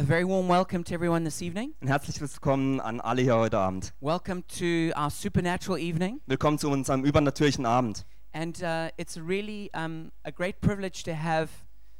A very warm welcome to everyone this evening. Ein herzliches Willkommen an alle hier heute Abend. Welcome to our supernatural evening. Willkommen zu unserem übernatürlichen Abend. And uh, it's really um, a great privilege to have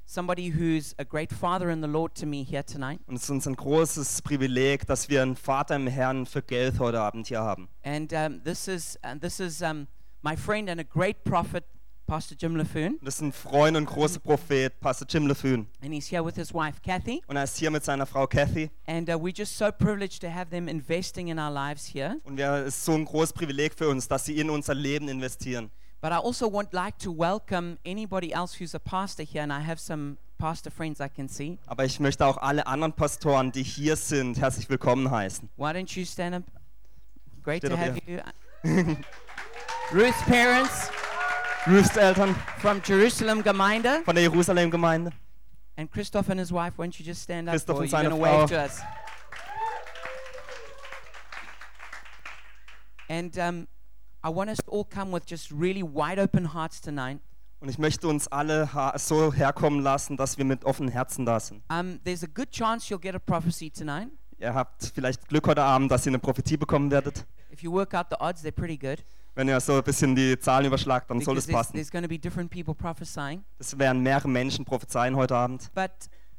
somebody who's a great father in the Lord to me here tonight. Und es ist uns ein großes Privileg, dass wir einen Vater im Herrn für Geld heute Abend hier haben. And um, this is, uh, this is um, my friend and a great prophet, Pastor Jim LaFoon. Das ist ein Freund und großer Prophet, Pastor Jim LeFoon. And he's here with his wife, Kathy. Und er ist hier mit seiner Frau Kathy. And uh, we're just so privileged to have them investing in our lives here. Und wir, es ist so ein großes Privileg für uns, dass sie in unser Leben investieren. But I also want like to welcome anybody else who's a pastor here, and I have some pastor friends I can see. Aber ich möchte auch alle anderen Pastoren, die hier sind, herzlich willkommen heißen. Why don't you stand up? Great Steht to have you. Ruth's parents Ruths Eltern from Jerusalem Gemeinde, von der Jerusalem-Gemeinde. and Christoph and his wife. Why don't you just stand up? Christoph und seine Frau. to us. And um, I want us to all come with just really wide open hearts tonight. Und ich möchte uns alle so herkommen lassen, dass wir mit offenen Herzen da sind. Um, there's a good chance you'll get a prophecy tonight. Ihr habt vielleicht Glück heute Abend, dass ihr eine Prophetie bekommen werdet. If you work out the odds, they're pretty good. Wenn ihr so ein bisschen die Zahlen überschlagt, dann soll es passen. there's going to be different people prophesying. Es werden mehrere Menschen prophezeien heute Abend. But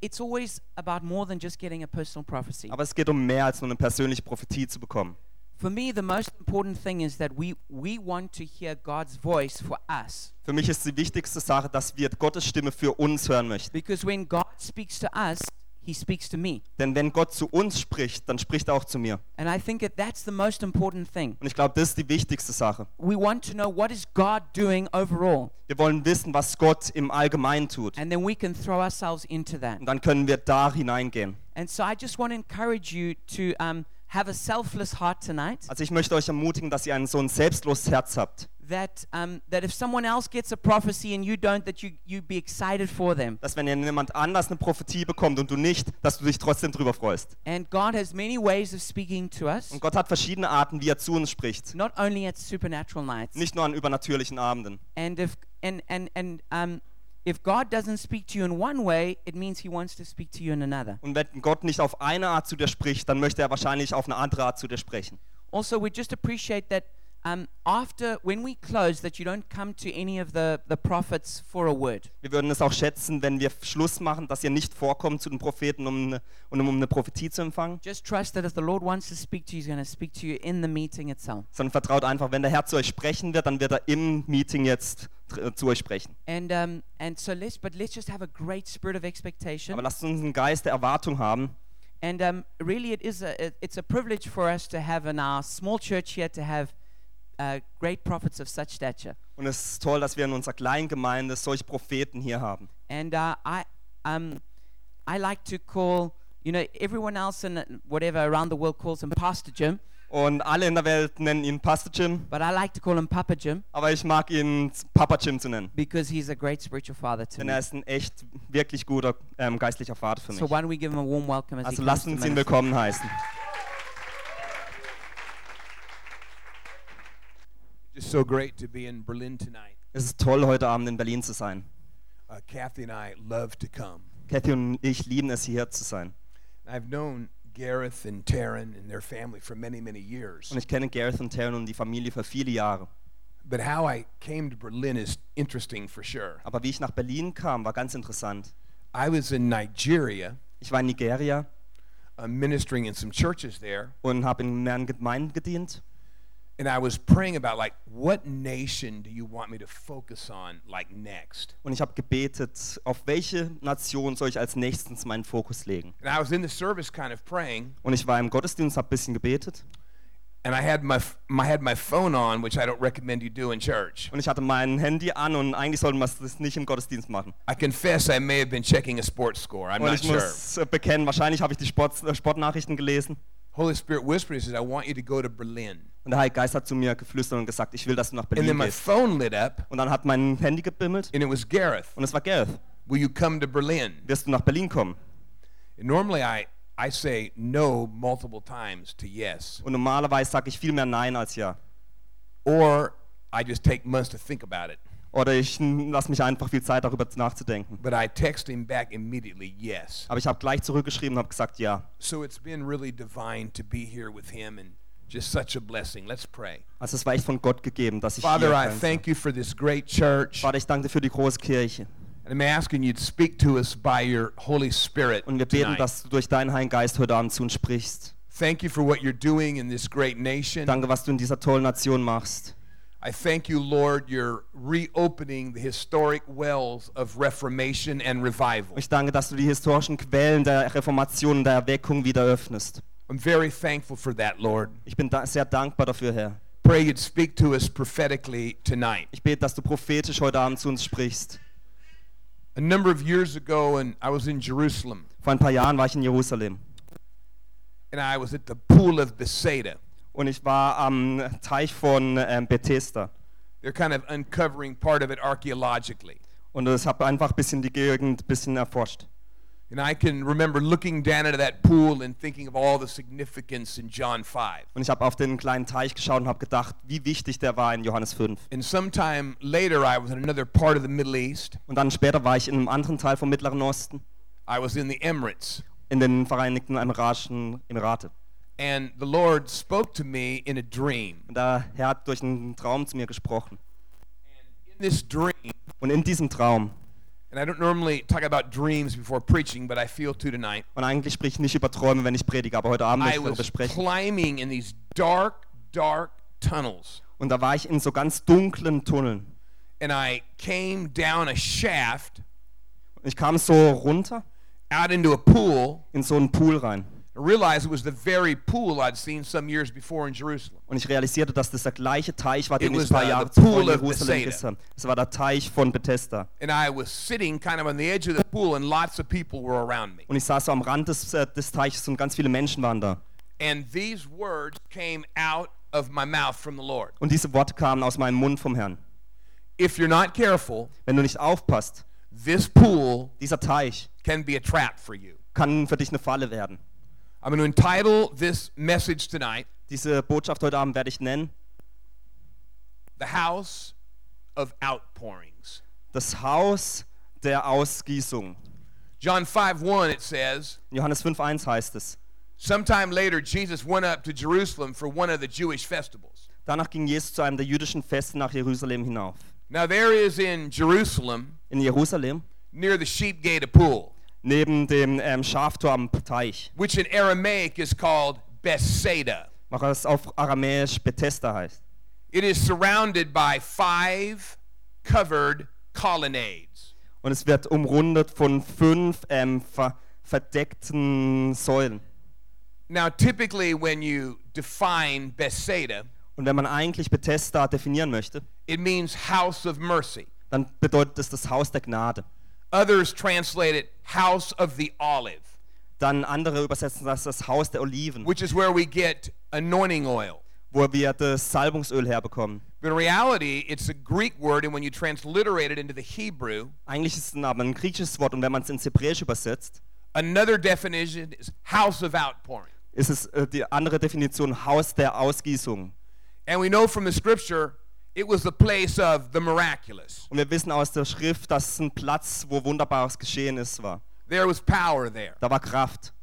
it's always about more than just getting a personal prophecy. Aber es geht um mehr als nur eine persönliche Prophetie zu bekommen. For me, the most important thing is that we, we want to hear God's voice for us. Für mich ist die wichtigste Sache, dass wir Gottes Stimme für uns hören möchten. Because when God speaks to us, He speaks to me. Denn wenn Gott zu uns spricht, dann spricht er auch zu mir. And I think that that's the most important thing. Und ich glaube, das ist die wichtigste Sache. We want to know what is God doing overall, Wir wollen wissen, was Gott im Allgemeinen tut. and then we can throw ourselves into that. Und dann können wir da hineingehen. And so I just want to encourage you to um, have a selfless heart tonight. Also ich möchte euch ermutigen, dass ihr ein so ein selbstloses Herz habt. That um, that if someone else gets a prophecy and you don't, that you you be excited for them. Dass wenn jemand anders eine Prophetie bekommt und du nicht, dass du dich trotzdem drüber freust. And God has many ways of speaking to us, Und Gott hat verschiedene Arten, wie er zu uns spricht. not only at supernatural nights. Nicht nur an übernatürlichen Abenden. And if and and and um, if God doesn't speak to you in one way, it means He wants to speak to you in another. Und wenn Gott nicht auf eine Art zu dir spricht, dann möchte er wahrscheinlich auf eine andere Art zu dir sprechen. Also, we just appreciate that um, after when we close, that you don't come to any of the the prophets for a word. Wir würden es auch schätzen, wenn wir Schluss machen, dass ihr nicht vorkommt zu den Propheten, um eine, um eine Prophetie zu empfangen, Just trust that if the Lord wants to speak to you, He's going to speak to you in the meeting itself. sondern vertraut einfach, wenn der Herr zu euch sprechen wird, dann wird er im Meeting jetzt äh, zu euch sprechen. And um, and so let's but let's just have a great spirit of expectation. Aber lasst uns einen Geist der Erwartung haben. And um, really, it is a it- it's a privilege for us to have in our small church here to have uh, great prophets of such stature. Und es ist toll, dass wir in unserer kleinen Gemeinde solche Propheten hier haben. And uh, I um I like to call you know everyone else in whatever around the world calls him Pastor Jim, Und alle in der Welt nennen ihn Pastor Jim, but I like to call him Papa Jim aber ich mag ihn Papa Jim zu nennen. because he's a great spiritual father to Denn me. er ist ein echt, wirklich guter ähm, geistlicher Vater für So mich. why don't we give him a warm welcome as Also he lasst uns ihn willkommen heißen. Just so great to be in Berlin tonight. Es ist toll, heute Abend in Berlin zu sein. Uh, Kathy and I love to come. Kathy und ich lieben es, hier zu sein. I've known Gareth and Taryn and their family for many, many years. Und ich kenne Gareth und Taryn und die Familie für viele Jahre. But how I came to Berlin is interesting for sure. Aber wie ich nach Berlin kam, war ganz interessant. I was in Nigeria Ich war in Nigeria uh, ministering in some churches there, und habe in mehreren Gemeinden gedient. And I was praying about like what nation do you want me to focus on like next? Und ich habe gebetet, auf welche Nation soll ich als nächstes meinen Fokus legen. And I was in the service kind of praying, Und ich war im Gottesdienst, habe ein bisschen gebetet. and I had my, my had my phone on, which I don't recommend you do in church. Und ich hatte mein Handy an und eigentlich sollte man das nicht im Gottesdienst machen. I confess I may have been checking a sports score. I'm Und not ich sure. muss äh, bekennen, wahrscheinlich habe ich die Sport, äh, Sportnachrichten gelesen. Holy Spirit whispered, He says, I want you to go to Berlin. Und der Heilige Geist hat zu mir geflüstert und gesagt, ich will, dass du nach And Berlin then my gehst. phone lit up, Und dann hat mein Handy gebimmelt and it was Gareth. und es war Gareth. Will you come to Berlin? Wirst du nach Berlin kommen? And normally I, I say no multiple times to yes, Und normalerweise sage ich viel mehr Nein als Ja. or I just take months to think about it. Oder ich lasse mich einfach viel Zeit darüber nachzudenken. But I text him back immediately, yes. Aber ich habe gleich zurückgeschrieben und habe gesagt, ja. So it's been really divine to be here with him and just such a blessing. Let's pray. Also es war echt von Gott gegeben, dass ich Father, hier I thank you for this great church. Vater, ich danke dir für die große Kirche. And I'm asking you to speak to us by your Holy Spirit Und wir beten, tonight. dass du durch deinen Heiligen Geist heute Abend zu uns sprichst. Thank you for what you're doing in this great nation. Danke, was du in dieser tollen Nation machst. I thank you, Lord, you're reopening the historic wells of reformation and revival. Ich danke, dass du die historischen Quellen der Reformation und der Erweckung wieder öffnest. I'm very thankful for that, Lord. Ich bin da sehr dankbar dafür, Herr. Pray you'd speak to us prophetically tonight. Ich bete, dass du prophetisch heute Abend zu uns sprichst. A number of years ago, and I was in Jerusalem, Vor ein paar Jahren war ich in Jerusalem and I was at the pool of Bethsaida. Und ich war am Teich von ähm, Bethesda. They're kind of uncovering part of it archaeologically. Und ich habe einfach ein bisschen die Gegend ein bisschen erforscht. And I can remember looking down into that pool and thinking of all the significance in John 5. Und ich habe auf den kleinen Teich geschaut und habe gedacht, wie wichtig der war in Johannes 5. And sometime later, I was in another part of the Middle East. Und dann später war ich in einem anderen Teil vom Mittleren Osten, I was in the Emirates. in den Vereinigten Emiratischen Emirate. And the Lord spoke to me in a dream. Und der Herr hat durch einen Traum zu mir gesprochen. In this dream, Und in diesem Traum, and I don't normally talk about dreams before preaching, but I feel to tonight, und eigentlich spreche ich nicht über Träume, wenn ich predige, aber heute Abend möchte I ich darüber sprechen. climbing in these dark, dark tunnels. Und da war ich in so ganz dunklen Tunneln. And I came down a shaft Und ich kam so runter out into a pool in so einen Pool rein. Und ich realisierte, dass das der gleiche Teich war, den It ich ein paar Jahre zuvor in Jerusalem gesehen habe. Es war der Teich von Bethesda. Und ich saß so am Rand des, äh, des Teiches und ganz viele Menschen waren da. And these words came out of my mouth from the Lord. Und diese Worte kamen aus meinem Mund vom Herrn. If you're not careful, Wenn du nicht aufpasst, this pool dieser Teich can be a trap for you. kann für dich eine Falle werden. I'm going to entitle this message tonight Diese Botschaft heute Abend werde ich nennen, The House of Outpourings. das Haus der Ausgießung. John 5 1, it says, Johannes 5.1 heißt es, Sometime later, Jesus went up to Jerusalem for one of the Jewish festivals. danach ging Jesus zu einem der jüdischen Feste nach Jerusalem hinauf. Now, there is in Jerusalem, In Jerusalem, near the sheep gate, a pool, neben dem ähm, Schaftor am Teich, which in Aramaic is called Bethsaida. was auf Aramäisch Bethesda heißt. It is surrounded by five covered colonnades. Und es wird umrundet von fünf ähm, ver verdeckten Säulen. Now, typically, when you define Bethsaida, Und wenn man eigentlich Bethesda definieren möchte, it means house of mercy. dann bedeutet es das Haus der Gnade. Others translate it house of the olive, Dann andere übersetzen das das Haus der Oliven, which is where we get anointing oil. wo wir das Salbungsöl herbekommen. But in reality, it's a Greek word, and when you transliterate it into the Hebrew, Eigentlich ist es aber ein griechisches Wort und wenn man es ins Hebräische übersetzt, another definition is house of outpouring. ist es äh, die andere Definition Haus der Ausgießung. And we know from the scripture, it was the place of the miraculous. Und wir wissen aus der Schrift, dass es ein Platz, wo Wunderbares geschehen ist, war. There was power there. Da war Kraft.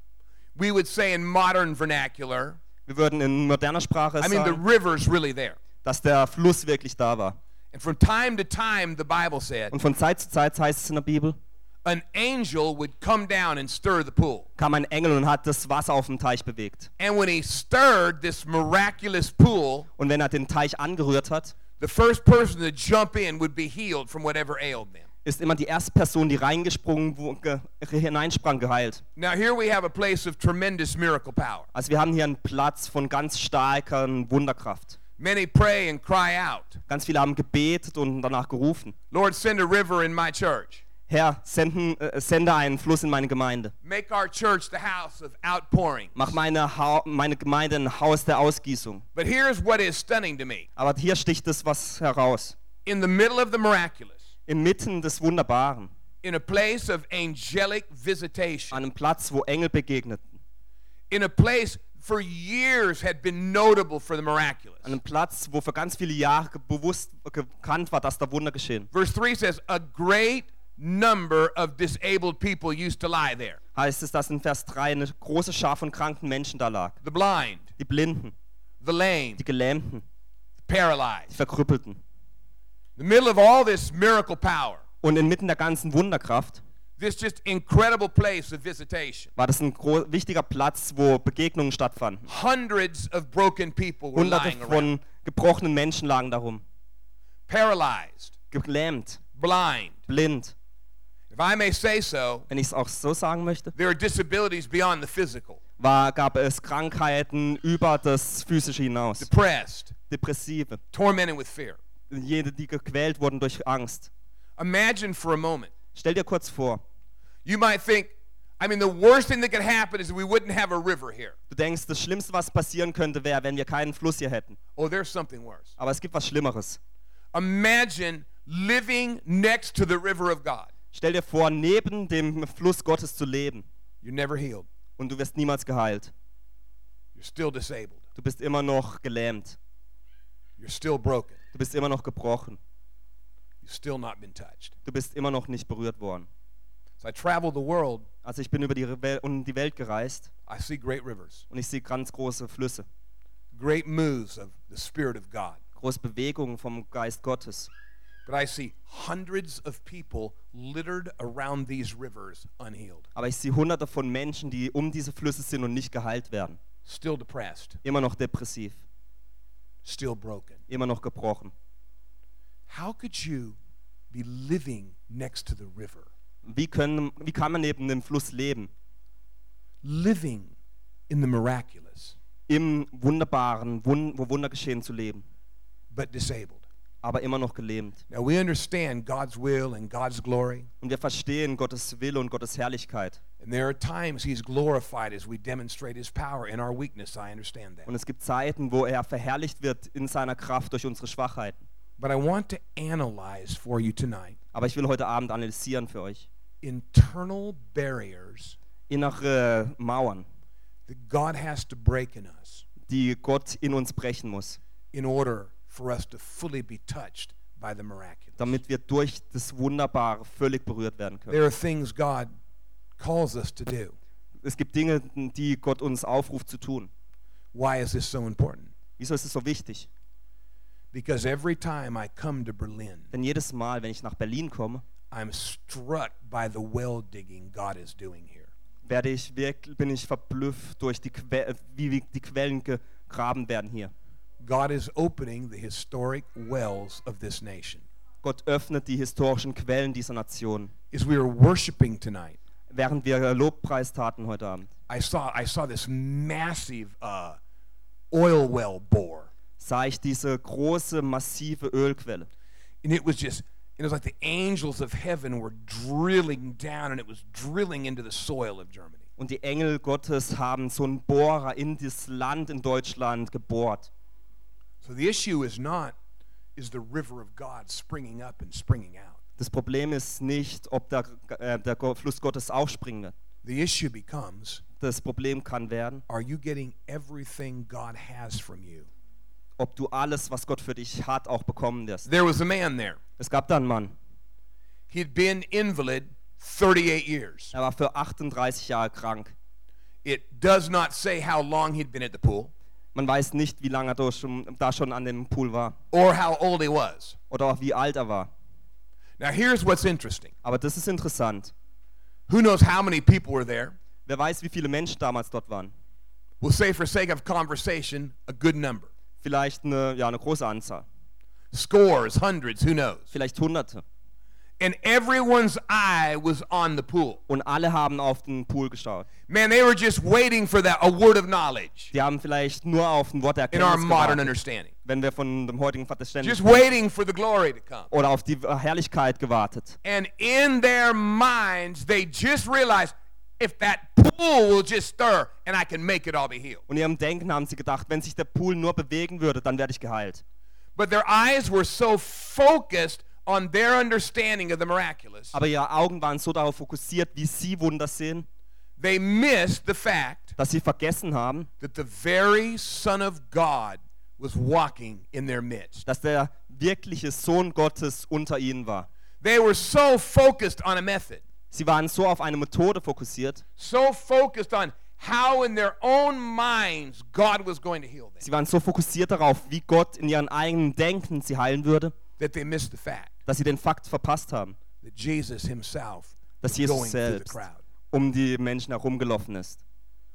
We would say in modern vernacular, Wir würden in moderner Sprache I mean, the sagen, river's really there. dass der Fluss wirklich da war. And from time to time, the Bible said, Und von Zeit zu Zeit heißt es in der Bibel, an angel would come down and stir the pool. kam ein Engel und hat das Wasser auf dem Teich bewegt. And when he stirred this miraculous pool, Und wenn er den Teich angerührt hat, the first person to jump in would be healed from whatever ailed them. ist immer die erste Person, die reingesprungen, wo, ge, hineinsprang, geheilt. Now, here we have a place of tremendous miracle power. Also wir haben hier einen Platz von ganz starker Wunderkraft. Many pray and cry out, Ganz viele haben gebetet und danach gerufen. Lord, send a river in my church. Herr, senden, äh, sende einen Fluss in meine Gemeinde. Make our church the house of outpouring. Mach meine, ha meine Gemeinde ein Haus der Ausgießung. But here's what is stunning to me. Aber hier sticht es was heraus. In the middle of the miraculous, Inmitten des Wunderbaren, in a place of angelic visitation, an einem Platz, wo Engel begegneten, in a place for years had been notable for the miraculous. An einem Platz, wo für ganz viele Jahre bewusst bekannt war, dass da Wunder geschehen. Verse 3 says, A great number of disabled people used to lie there. Heißt es, dass in Vers 3 eine große Schar von kranken Menschen da lag. The blind, Die Blinden, the lame, die Gelähmten, die paralyzed. Verkrüppelten. In the middle of all this miracle power, Und inmitten der ganzen Wunderkraft this just incredible place of visitation. war das ein wichtiger Platz, wo Begegnungen stattfanden. Hundreds of broken people were Hunderte lying around, von gebrochenen Menschen lagen darum. paralyzed, Gelähmt, blind. blind. If I may say so, Wenn ich es auch so sagen möchte, there are disabilities beyond the physical. war, gab es Krankheiten über das Physische hinaus. Depressed, Depressive, tormented with fear. jene, die gequält wurden durch Angst. Imagine for a moment. Stell dir kurz vor, You might think, I mean, the worst thing that could happen is we wouldn't have a river here. du denkst, das Schlimmste, was passieren könnte, wäre, wenn wir keinen Fluss hier hätten. Oh, there's something worse. Aber es gibt was Schlimmeres. Imagine living next to the river of God. Stell dir vor, neben dem Fluss Gottes zu leben You're never healed. und du wirst niemals geheilt. You're still disabled. Du bist immer noch gelähmt. You're still broken. Du bist immer noch gebrochen. You've still not been touched. Du bist immer noch nicht berührt worden. So I travel the world. Also ich bin über die, Wel um die Welt gereist I see great rivers, und ich sehe ganz große Flüsse, great moves of the Spirit of God. große Bewegungen vom Geist Gottes. But I see hundreds of people littered around these rivers unhealed, Aber ich sehe hunderte von Menschen, die um diese Flüsse sind und nicht geheilt werden. still depressed, Immer noch depressiv, still broken. immer noch gebrochen. How could you be living next to the river? Wie, können, wie kann man neben dem Fluss leben? Living in the miraculous, Im Wunderbaren, wun wo Wunder geschehen zu leben, but disabled. Aber immer noch gelähmt. Now we understand God's will and God's glory, Und wir verstehen Gottes Wille und Gottes Herrlichkeit. and there are times He's glorified as we demonstrate His power in our weakness. I understand that. Und es gibt Zeiten, wo er verherrlicht wird in seiner Kraft durch unsere Schwachheiten. But I want to analyze for you tonight Aber ich will heute Abend analysieren für euch. internal barriers Innere Mauern, that God has to break in us die Gott in uns brechen muss, in order for us to fully be touched by the miraculous. damit wir durch das Wunderbare völlig berührt werden können. There are things God calls us to do. Es gibt Dinge, die Gott uns aufruft zu tun. Why is this so important? Wieso ist es so wichtig? Because every time I come to Berlin, Denn jedes Mal, wenn ich nach Berlin komme, I'm struck by the well digging God is doing here. werde ich wirklich, bin ich verblüfft durch die que wie wie die Quellen gegraben werden hier. God is opening the historic wells of this nation. Gott öffnet die historischen Quellen dieser Nation. As we were worshiping tonight, Während wir Lobpreis taten heute Abend, I saw I saw this massive uh, oil well bore, sah ich diese große, massive Ölquelle. and it was just it was like the angels of heaven were drilling down, and it was drilling into the soil of Germany. Und die Engel Gottes haben so einen Bohrer in das Land in Deutschland gebohrt. So the issue is not is the river of God springing up and springing out. Das Problem ist nicht, ob der, äh, der Fluss Gottes aufspringen wird. The issue becomes Das Problem kann werden, are you getting everything God has from you? ob du alles, was Gott für dich hat, auch bekommen wirst. There was a man there. Es gab da einen Mann, He'd been invalid 38 years. er war für 38 Jahre krank. It does not say how long he'd been at the pool Man weiß nicht, wie lange er da schon, da schon an dem Pool war or how old he was. oder auch wie alt er war. Now, here's what's interesting. Aber das ist interessant. Who knows how many people were there? Wer weiß, wie viele Menschen damals dort waren? We'll say, for sake of conversation, a good number. Vielleicht eine, ja, eine große Anzahl. Scores, hundreds, who knows? Vielleicht Hunderte. And everyone's eye was on the pool. Und alle haben auf den Pool geschaut. Man, they were just waiting for that, a word of knowledge Die haben vielleicht nur auf ein Wort der in our modern gewartet, understanding. wenn wir von dem heutigen Verständnis Just waiting for the glory to come. oder auf die Herrlichkeit gewartet. And in their minds, they just realized if that pool will just stir and I can make it, I'll be healed. Und in ihrem Denken haben sie gedacht, wenn sich der Pool nur bewegen würde, dann werde ich geheilt. But their eyes were so focused on their understanding of the miraculous Aber ihre Augen waren so darauf fokussiert, wie sie Wunder sehen, they missed the fact dass sie vergessen haben, that the very Son of God was walking in their midst. dass der wirkliche Sohn Gottes unter ihnen war. They were so focused on a method, Sie waren so auf eine Methode fokussiert, so focused on how in their own minds God was going to heal them, sie waren so fokussiert darauf, wie Gott in ihren eigenen Denken sie heilen würde, that they missed the fact dass sie den Fakt verpasst haben, that Jesus himself dass Jesus selbst um die Menschen herumgelaufen ist,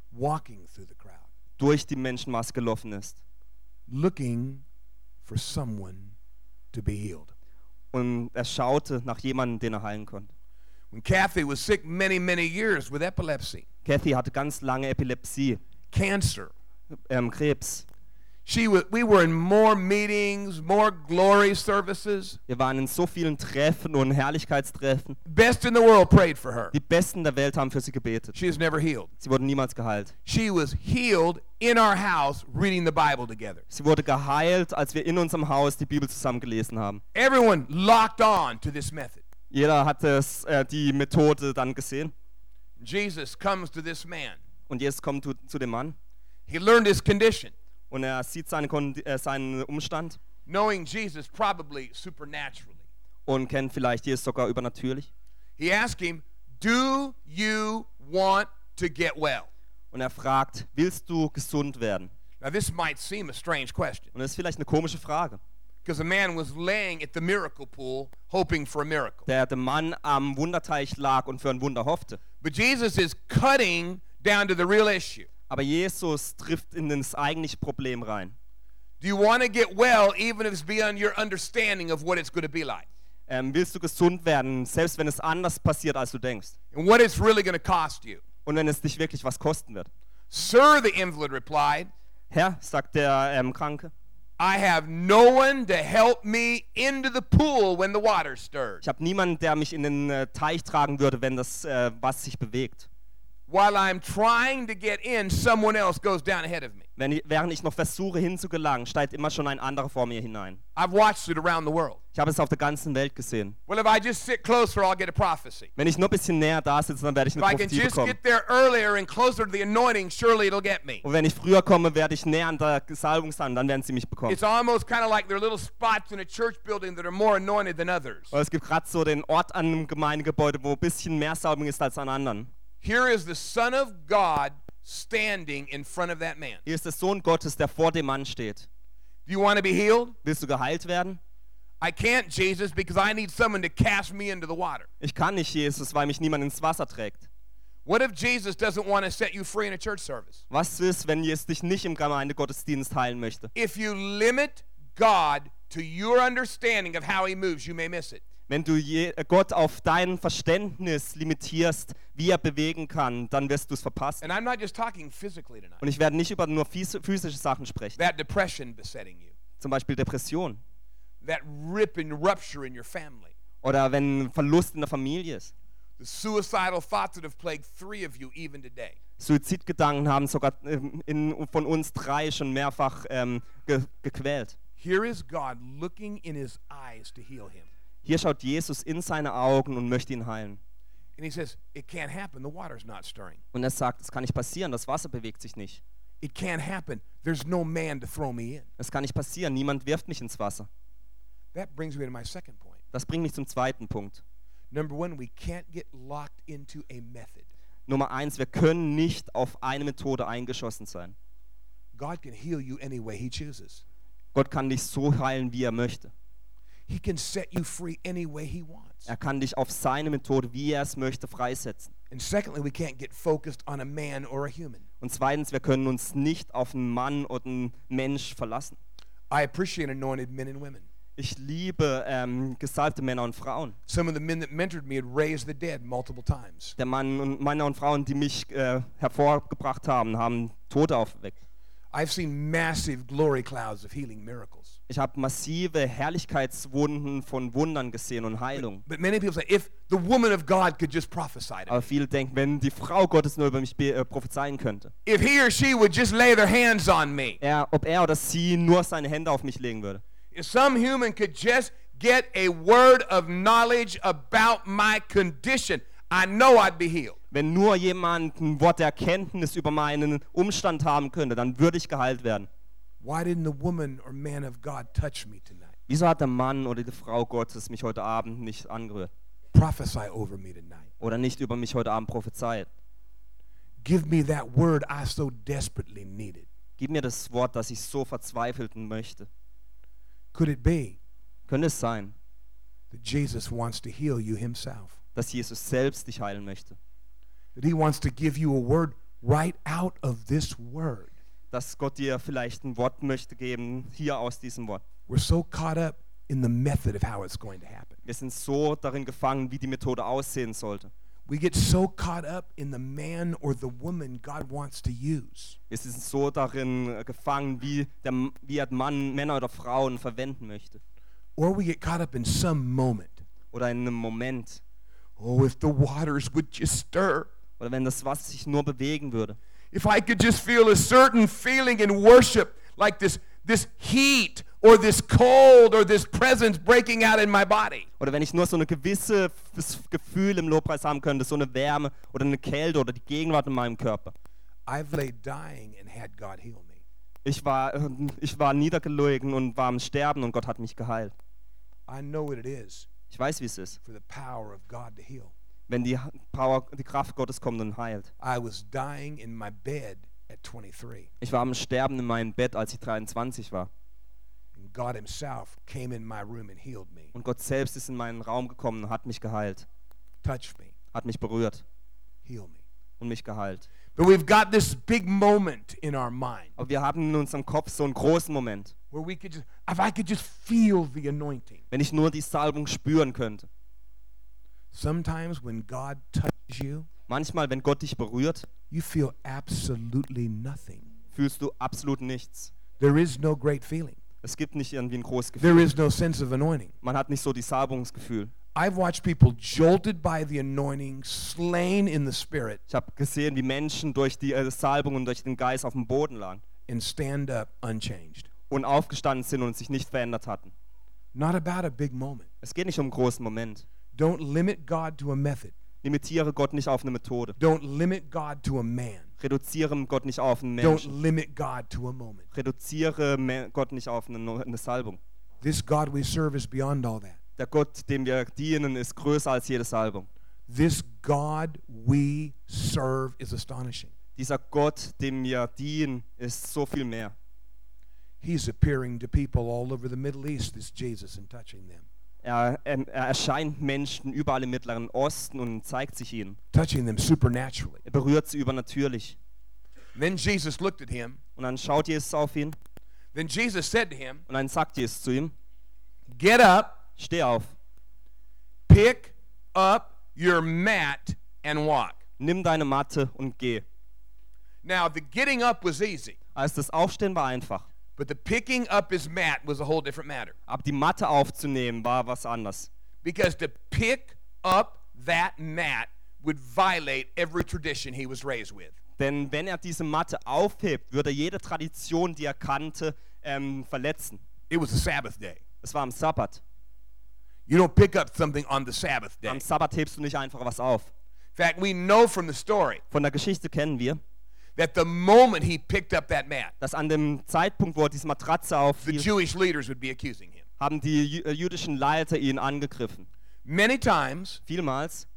walking through the crowd, durch die Menschenmasse gelaufen ist. Looking for someone to be healed. und er schaute nach jemandem, den er heilen konnte. When Kathy was sick many, many years with epilepsy, Kathy hatte ganz lange Epilepsie, cancer, ähm, Krebs. She was, we were in more meetings, more glory services. Wir waren in so vielen Treffen und Herrlichkeitstreffen. Best in the world prayed for her. Die Besten der Welt haben für sie gebetet. She is never healed. Sie wurden niemals geheilt. She was healed in our house reading the Bible together. Sie wurde geheilt, als wir in unserem Haus die Bibel zusammen gelesen haben. Everyone locked on to this method. Jeder hat es, äh, die Methode dann gesehen. Jesus comes to this man. Und Jesus kommt zu, zu dem Mann He learned his condition, und er sieht seine, äh, seinen Umstand knowing Jesus probably supernaturally. und kennt vielleicht Jesus sogar übernatürlich. He asked him, Do you want to get well? Und er fragt, willst du gesund werden? Now, this might seem a strange question Und das ist vielleicht eine komische Frage. because the man was laying at the miracle pool hoping for a miracle. Der, der Mann am Wunderteich lag und für ein Wunder hoffte. But Jesus is cutting down to the real issue. Aber Jesus trifft in das eigentliche Problem rein. Do you want to get well even if it's beyond your understanding of what it's going to be like? Ähm, willst du gesund werden, selbst wenn es anders passiert, als du denkst? And what it's really going to cost you? Und wenn es dich wirklich was kosten wird? Sir, the invalid replied, Herr, sagt der ähm, Kranke, I have no one to help me into the pool when the water stirs. ich habe niemanden, der mich in den äh, Teich tragen würde, wenn das äh, was sich bewegt. While I'm trying to get in, someone else goes down ahead of me. Wenn ich, während ich noch versuche hinzugelangen, steigt immer schon ein anderer vor mir hinein. I've watched it around the world. Ich habe es auf der ganzen Welt gesehen. Well, if I just sit closer, I'll get a prophecy. Wenn ich nur ein bisschen näher da sitze, dann werde ich If eine I can just bekommen. get there earlier and closer to the anointing, surely it'll get me. Und wenn ich früher komme, werde ich näher an der Salbung sein, dann werden sie mich bekommen. It's almost kind of like there are little spots in a church building that are more anointed than others. Weil es gibt gerade so den Ort an einem Gemeindegebäude, wo ein bisschen mehr Salbung ist als an anderen. Here is the Son of God standing in front of that man. Hier ist der Sohn Gottes, der vor dem Mann steht. Do you want to be healed? Willst du geheilt werden? I can't, Jesus, because I need someone to cast me into the water. Ich kann nicht, Jesus, weil mich niemand ins Wasser trägt. What if Jesus doesn't want to set you free in a church service? Was ist, wenn Jesus dich nicht im Gemeindegottesdienst heilen möchte? If you limit God to your understanding of how he moves, you may miss it. Wenn du äh, Gott auf dein Verständnis limitierst, wie er bewegen kann, dann wirst du es verpassen. And I'm not just talking physically tonight. Und ich werde nicht über nur phys- physische Sachen sprechen, That depression besetting you, zum Beispiel Depression that rip and rupture in your family, oder wenn Verlust in der Familie ist. the suicidal thoughts that have plagued three of you even today. Suizidgedanken haben sogar ähm, in, von uns drei schon mehrfach ähm, ge, gequält. Here is God looking in his eyes to heal him. Hier schaut Jesus in seine Augen und möchte ihn heilen. And he says, It can't happen. The water's not stirring. Und er sagt, es kann nicht passieren, das Wasser bewegt sich nicht. It can't happen. There's no man to throw me in. Es kann nicht passieren, niemand wirft mich ins Wasser. That brings me to my second point. Das bringt mich zum zweiten Punkt. Number one, we can't get locked into a method. Nummer eins, wir können nicht auf eine Methode eingeschossen sein. God can heal you any way he chooses. Gott kann dich so heilen, wie er möchte. He can set you free any way he wants. Er kann dich auf seine Methode, wie er es möchte, freisetzen. And secondly, we can't get focused on a man or a human. Und zweitens, wir können uns nicht auf einen Mann oder einen Mensch verlassen. I appreciate anointed men and women. Ich liebe ähm, gesalbte Männer und Frauen. Some of the men that mentored me had raised the dead multiple times. Der Mann und Männer und Frauen, die mich äh, hervorgebracht haben, haben Tote aufgeweckt. I've seen massive glory clouds of healing miracles. Ich habe massive Herrlichkeitswunden von Wundern gesehen und Heilung. But many people say, if the woman of God could just prophesy to me, Aber viele denken, wenn die Frau Gottes nur über mich äh, prophezeien könnte, if he or she would just lay their hands on me, er, ob er oder sie nur seine Hände auf mich legen würde. if some human could just get a word of knowledge about my condition, I know I'd be healed. Wenn nur jemand ein Wort der Erkenntnis über meinen Umstand haben könnte, dann würde ich geheilt werden. Why didn't the woman or man of God touch me tonight? Wieso hat der Mann oder die Frau Gottes mich heute Abend nicht angerührt? Prophesy over me tonight. Oder nicht über mich heute Abend prophezeit? Give me that word I so desperately needed. Gib mir das Wort, das ich so verzweifelten möchte. Could it be Könnte es sein, that Jesus wants to heal you himself? dass Jesus selbst dich heilen möchte? That he wants to give you a word right out of this word? Dass Gott dir vielleicht ein Wort möchte geben, hier aus diesem Wort. We're so caught up in the method of how it's going to happen. Wir sind so darin gefangen, wie die Methode aussehen sollte. We get so caught up in the man or the woman God wants to use. Wir sind so darin äh, gefangen, wie, der, wie er Mann, Männer oder Frauen verwenden möchte. Or we get caught up in some moment. Oder in einem Moment. Oh, if the waters would just stir. Oder wenn das Wasser sich nur bewegen würde. If I could just feel a certain feeling in worship, like this, this heat or this cold or this presence breaking out in my body. Oder wenn ich nur so eine gewisse f- Gefühl im Lobpreis haben könnte, so eine Wärme oder eine Kälte oder die Gegenwart in meinem Körper. I've laid dying and had God heal me. Ich war, äh, ich war niedergelegen und war am Sterben und Gott hat mich geheilt. I know what it is Ich weiß, wie es ist, for the power of God to heal. Wenn die Power, die Kraft Gottes kommt und heilt. I was dying in my bed at 23, Ich war am Sterben in meinem Bett, als ich 23 war. and God Himself came in my room and healed me, Und Gott selbst ist in meinen Raum gekommen und hat mich geheilt, touched me, hat mich berührt heal me. und mich geheilt. But we've got this big moment in our mind Aber wir haben in unserem Kopf so einen großen Moment, where we could just, if I could just feel the anointing. wenn ich nur die Salbung spüren könnte. Sometimes when God touches you, Manchmal, wenn Gott dich berührt, you feel absolutely nothing. fühlst du absolut nichts. There is no great feeling. Es gibt nicht irgendwie ein großes Gefühl. There is no sense of anointing. Man hat nicht so die Salbungsgefühl. I've watched people jolted by the anointing, slain in the spirit, Ich habe gesehen, wie Menschen durch die äh, Salbung und durch den Geist auf dem Boden lagen and stand up unchanged. und aufgestanden sind und sich nicht verändert hatten. Not about a big moment. Es geht nicht um einen großen Moment. Don't limit God to a method. Limitiere Gott nicht auf eine Methode. Don't limit God to a man. Reduziere Gott nicht auf einen Menschen. Don't limit God to a moment. Reduziere Gott nicht auf eine, eine Salbung. This God we serve is beyond all that. Der Gott, dem wir dienen, ist größer als jede Salbung. This God we serve is astonishing. Dieser Gott, dem wir dienen, ist so viel mehr. He's appearing to people all over the Middle East, this Jesus, and touching them, Er, er, er erscheint Menschen überall im Mittleren Osten und zeigt sich ihnen. touching them supernaturally. Er berührt sie übernatürlich. Then Jesus looked at him. Und dann schaut Jesus auf ihn Then Jesus said to him, und dann sagt Jesus zu ihm, Get up, steh auf, pick up your mat, and walk. nimm deine Matte und geh. Now, the getting up was easy, Also das Aufstehen war einfach. But the picking up his mat was a whole different matter. Aber die Matte aufzunehmen war was anderes. Because to pick up that mat would violate every tradition he was raised with. Denn wenn er diese Matte aufhebt, würde er jede Tradition, die er kannte, ähm, verletzen. It was a Sabbath day. Es war am Sabbat. You don't pick up something on the Sabbath day. Am Sabbat hebst du nicht einfach was auf. In fact, we know from the story Von der Geschichte kennen wir, that the moment he picked up that mat, dass an dem Zeitpunkt, wo er diese Matratze the Jewish leaders would be accusing him. haben die jü- äh, jüdischen Leiter ihn angegriffen. Many times, Vielmals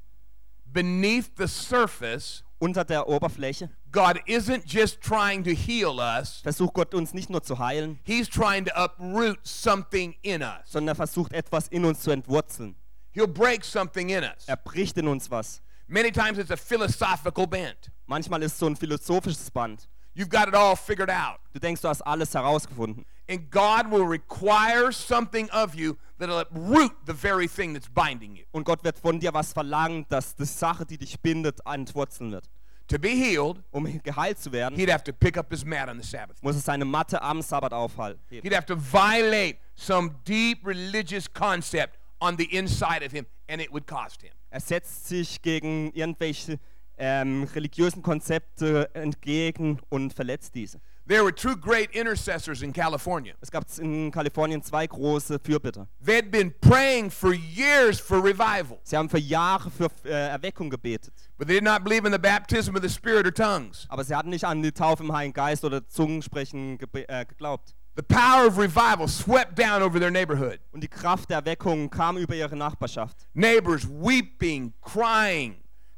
beneath the surface, unter der Oberfläche God isn't just trying to heal us, versucht Gott uns nicht nur zu heilen, He's trying to uproot something in us. sondern er versucht etwas in uns zu entwurzeln. He'll break something in us. Er bricht in uns was. Many times it's a philosophical bent. Manchmal ist es so ein philosophisches Band. You've got it all figured out. Du denkst, du hast alles herausgefunden. And God will require something of you that'll uproot the very thing that's binding you. Und Gott wird von dir was verlangen, dass die Sache, die dich bindet, entwurzeln wird. To be healed, Um geheilt zu werden, he'd have to pick up his mat on the Sabbath. muss er seine Matte am Sabbat aufhalten. He'd have to violate some deep religious concept on the inside of him, and it would cost him. Er setzt sich gegen irgendwelche ähm, religiösen Konzepte entgegen und verletzt diese. There were two great intercessors in California. Es gab in Kalifornien zwei große Fürbitter. They'd been praying for years for revival, Sie haben für Jahre für äh, Erweckung gebetet, but they did not believe in the baptism of the Spirit or tongues. aber sie hatten nicht an die Taufe im Heiligen Geist oder Zungensprechen äh, geglaubt. The power of revival swept down over their neighborhood. Und die Kraft der Erweckung kam über ihre Nachbarschaft. Neighbors weeping, crying,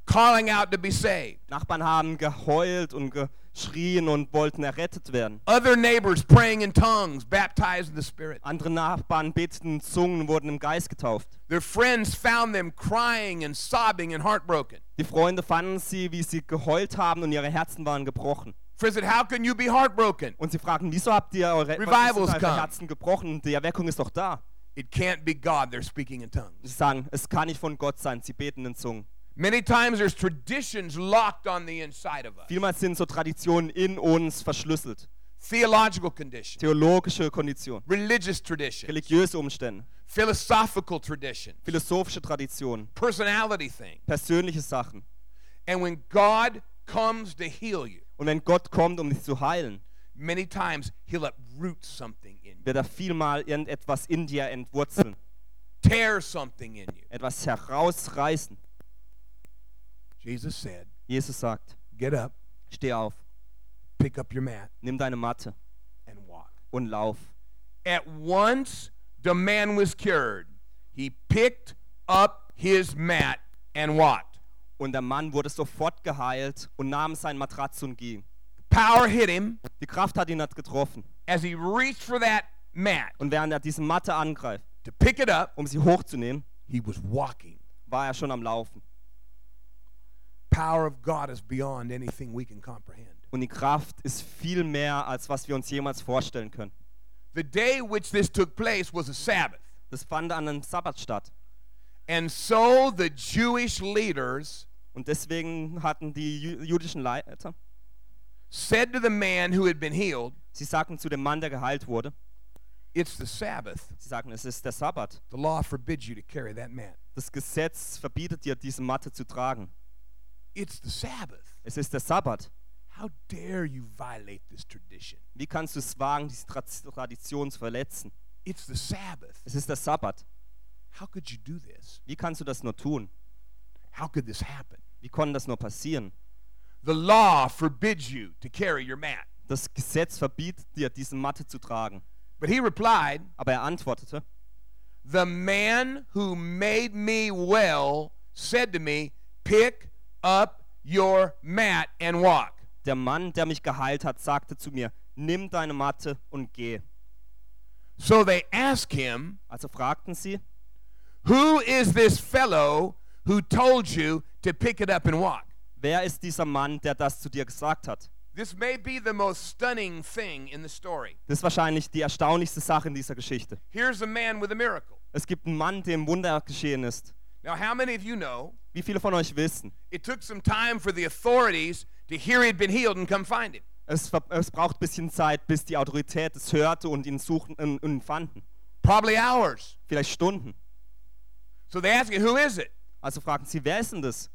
calling out to be saved. Nachbarn haben geheult und geschrien und wollten errettet werden. Other neighbors praying in tongues, baptized in the Spirit. Andere Nachbarn beteten in Zungen und wurden im Geist getauft. Their friends found them crying and sobbing and heartbroken. Die Freunde fanden sie, wie sie geheult haben und ihre Herzen waren gebrochen. Friends said, How can you be heartbroken? Und sie fragten, wieso habt ihr eure, Revivals eure come. Herzen gebrochen? Die Erweckung ist doch da. It can't be God, they're speaking in tongues. Sie sagen, es kann nicht von Gott sein. Sie beten in Zungen. Many times there's traditions locked on the inside of us, Vielmals sind so Traditionen in uns verschlüsselt. theological conditions, Theologische Konditionen, religious traditions, religiöse Umstände, philosophical traditions, philosophische Traditionen, personality things. persönliche Sachen. And when God comes to heal you, Und wenn Gott kommt, um dich zu heilen, many times He'll uproot something in you, wird er vielmal irgendetwas in dir entwurzeln, tear something in you. etwas herausreißen. Jesus said, Jesus sagt, Get up, steh auf, pick up your mat, nimm deine Matte and walk. und lauf. At once the man was cured. He picked up his mat and walked. Und der Mann wurde sofort geheilt und nahm sein Matratze und ging. Power hit him Die Kraft hat ihn hat getroffen. as he reached for that mat Und während er diese Matte angreift, to pick it up, um sie hochzunehmen, he was walking. war er schon am Laufen. Power of God is beyond anything we can comprehend. Und die Kraft ist viel mehr, als was wir uns jemals vorstellen können. The day which this took place was a Sabbath. Das fand an einem Sabbat statt. And so the Jewish leaders Und deswegen hatten die jü- jüdischen Leiter, said to the man who had been healed, sie sagten zu dem Mann, der geheilt wurde, It's the Sabbath. sie sagten, es ist der Sabbat. The law forbids you to carry that mat. Das Gesetz verbietet dir, diese Matte zu tragen. It's the Sabbath. Es ist der Sabbat. How dare you violate this tradition? Wie kannst du es wagen, diese Tra Tradition zu verletzen? It's the Sabbath. Es ist der Sabbat. How could you do this? Wie kannst du das nur tun? How could this happen? Wie konnte das nur passieren? The law forbids you to carry your mat. Das Gesetz verbietet dir, diese Matte zu tragen. But he replied, Aber er antwortete, The man who made me well said to me, Pick up your mat and walk. der Mann, der mich geheilt hat, sagte zu mir, nimm deine Matte und geh. So they asked him, Also fragten sie, Who is this fellow who told you to pick it up and walk? wer ist dieser Mann, der das zu dir gesagt hat? This may be the most stunning thing in the story. Das ist wahrscheinlich die erstaunlichste Sache in dieser Geschichte. Here's a man with a miracle. Es gibt einen Mann, dem Wunder geschehen ist. Now, how many of you know Wie viele von euch wissen? it took some time for the authorities to hear he'd been healed and come find him? Es, es braucht ein bisschen Zeit, bis die Autorität es hörte und ihn suchten und ihn fanden. Probably hours. Vielleicht Stunden. So they ask him, Who is it? Also fragten sie, wer ist denn das?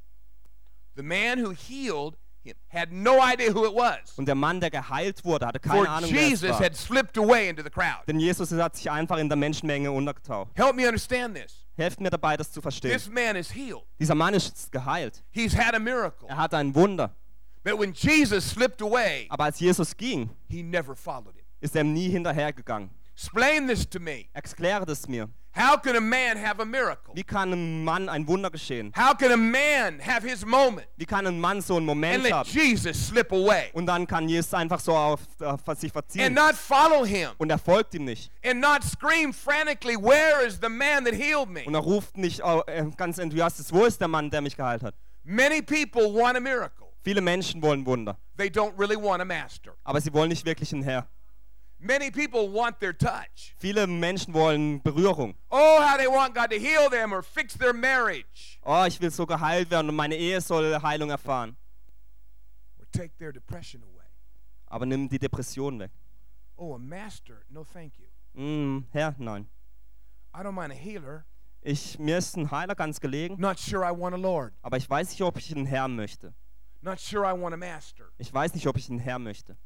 The man who healed him had no idea who it was. Und der Mann, der geheilt wurde, hatte For keine Ahnung, wer es Jesus war. had slipped away into the crowd. Denn Jesus hat sich einfach in der Menschenmenge untergetaucht. Help me understand this. Helft mir dabei, das zu verstehen. This man is healed. Dieser Mann ist geheilt. He's had a miracle. Er hat ein Wunder. But when Jesus slipped away, Aber als Jesus ging, he never followed him. ist er ihm nie hinterhergegangen. Explain this to me. Erkläre das mir. How can a man have a miracle? Wie kann einem Mann ein Wunder geschehen? How can a man have his moment Wie kann ein Mann so einen and Moment let haben? Jesus slip away Und dann kann Jesus einfach so auf, auf sich and verziehen. not follow him Und er folgt ihm nicht. and not scream frantically, Where is the man that healed me? Und er ruft nicht äh, ganz enthusiastisch, wo ist der Mann, der mich geheilt hat? Many people want a miracle, Viele Menschen wollen Wunder, they don't really want a master. aber sie wollen nicht wirklich einen Herr. Many people want their touch. Viele Menschen wollen Berührung. Oh, how they want God to heal them or fix their marriage Oh, ich will so geheilt werden und meine Ehe soll Heilung erfahren. or take their depression away. Aber nimm die Depression weg. Oh, a master? No, thank you. Mm, Herr, nein. I don't mind a healer. Ich, mir ist ein Heiler ganz gelegen, Not sure I want a Lord. aber ich weiß nicht, ob ich einen Herrn möchte. Not sure I want a master. Ich weiß nicht, ob ich einen Herr möchte.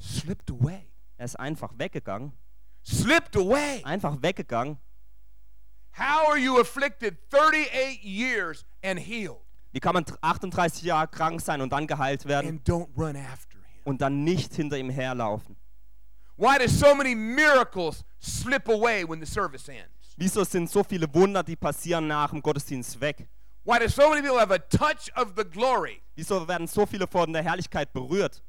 Slipped away. Er ist einfach weggegangen. Slipped away. Einfach weggegangen. How are you afflicted 38 years and healed Wie kann man 38 Jahre krank sein und dann geheilt werden and don't run after him? und dann nicht hinter ihm herlaufen? Why do so many miracles slip away when the service ends? Wieso sind so viele Wunder, die passieren nach dem Gottesdienst weg? Why do so many people have a touch of the glory? Wieso werden so viele von der Herrlichkeit berührt?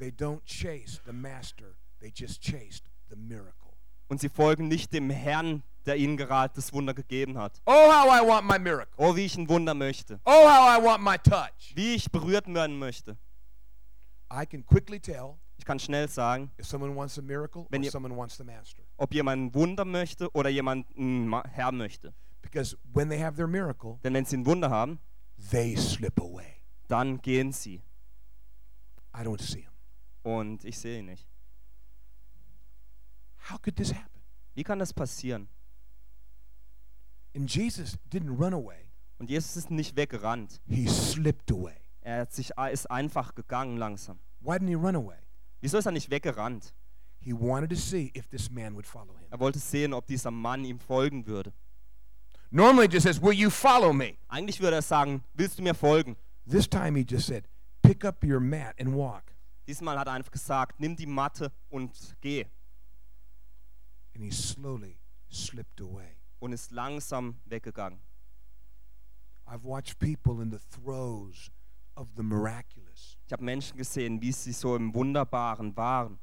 They don't chase the master, they just chased the miracle. Und sie folgen nicht dem Herrn, der ihnen gerade das Wunder gegeben hat. Oh, how I want my miracle. Oh, wie ich ein Wunder möchte. Oh, how I want my touch. Wie ich berührt werden möchte. I can quickly tell Ich kann schnell sagen, if someone wants a miracle Wenn or ihr- someone wants the master. ob jemand ein Wunder möchte oder jemand Ma- Herr möchte. Because when they have their miracle, Denn wenn sie ein Wunder haben, they slip away. dann gehen sie. Und ich sehe ihn nicht. How could this happen? Wie kann das passieren? And Jesus didn't run away, Und Jesus ist nicht weggerannt. he slipped away. Er hat sich, ist einfach gegangen langsam. Why didn't he run away? Wieso ist er nicht weggerannt? He wanted to see if this man would follow him. Er wollte sehen, ob dieser Mann ihm folgen würde. Normally, just says, Will you follow me? Eigentlich würde er sagen, willst du mir folgen? This time, he just said, Pick up your mat and walk. Diesmal hat er einfach gesagt, nimm die Matte und geh. And he slowly slipped away. Und ist langsam weggegangen. I've watched people in the throes of the miraculous, Ich habe Menschen gesehen, wie sie so im Wunderbaren waren.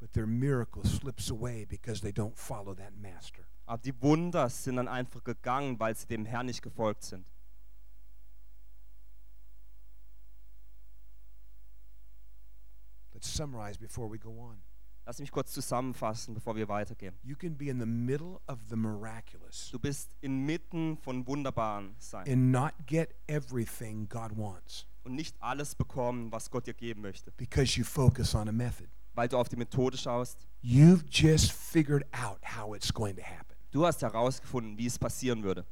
but their miracle slips away because they don't follow that master. Aber die Wunder sind dann einfach gegangen, weil sie dem Herrn nicht gefolgt sind. Let's summarize before we go on. Lass mich kurz zusammenfassen, bevor wir weitergehen. You can be in the middle of the miraculous Du bist inmitten von Wunderbaren sein and not get everything God wants und nicht alles bekommen, was Gott dir geben möchte, because you focus on a method. weil du auf die Methode schaust. You've just figured out how it's going to happen. Du hast herausgefunden, wie es passieren würde.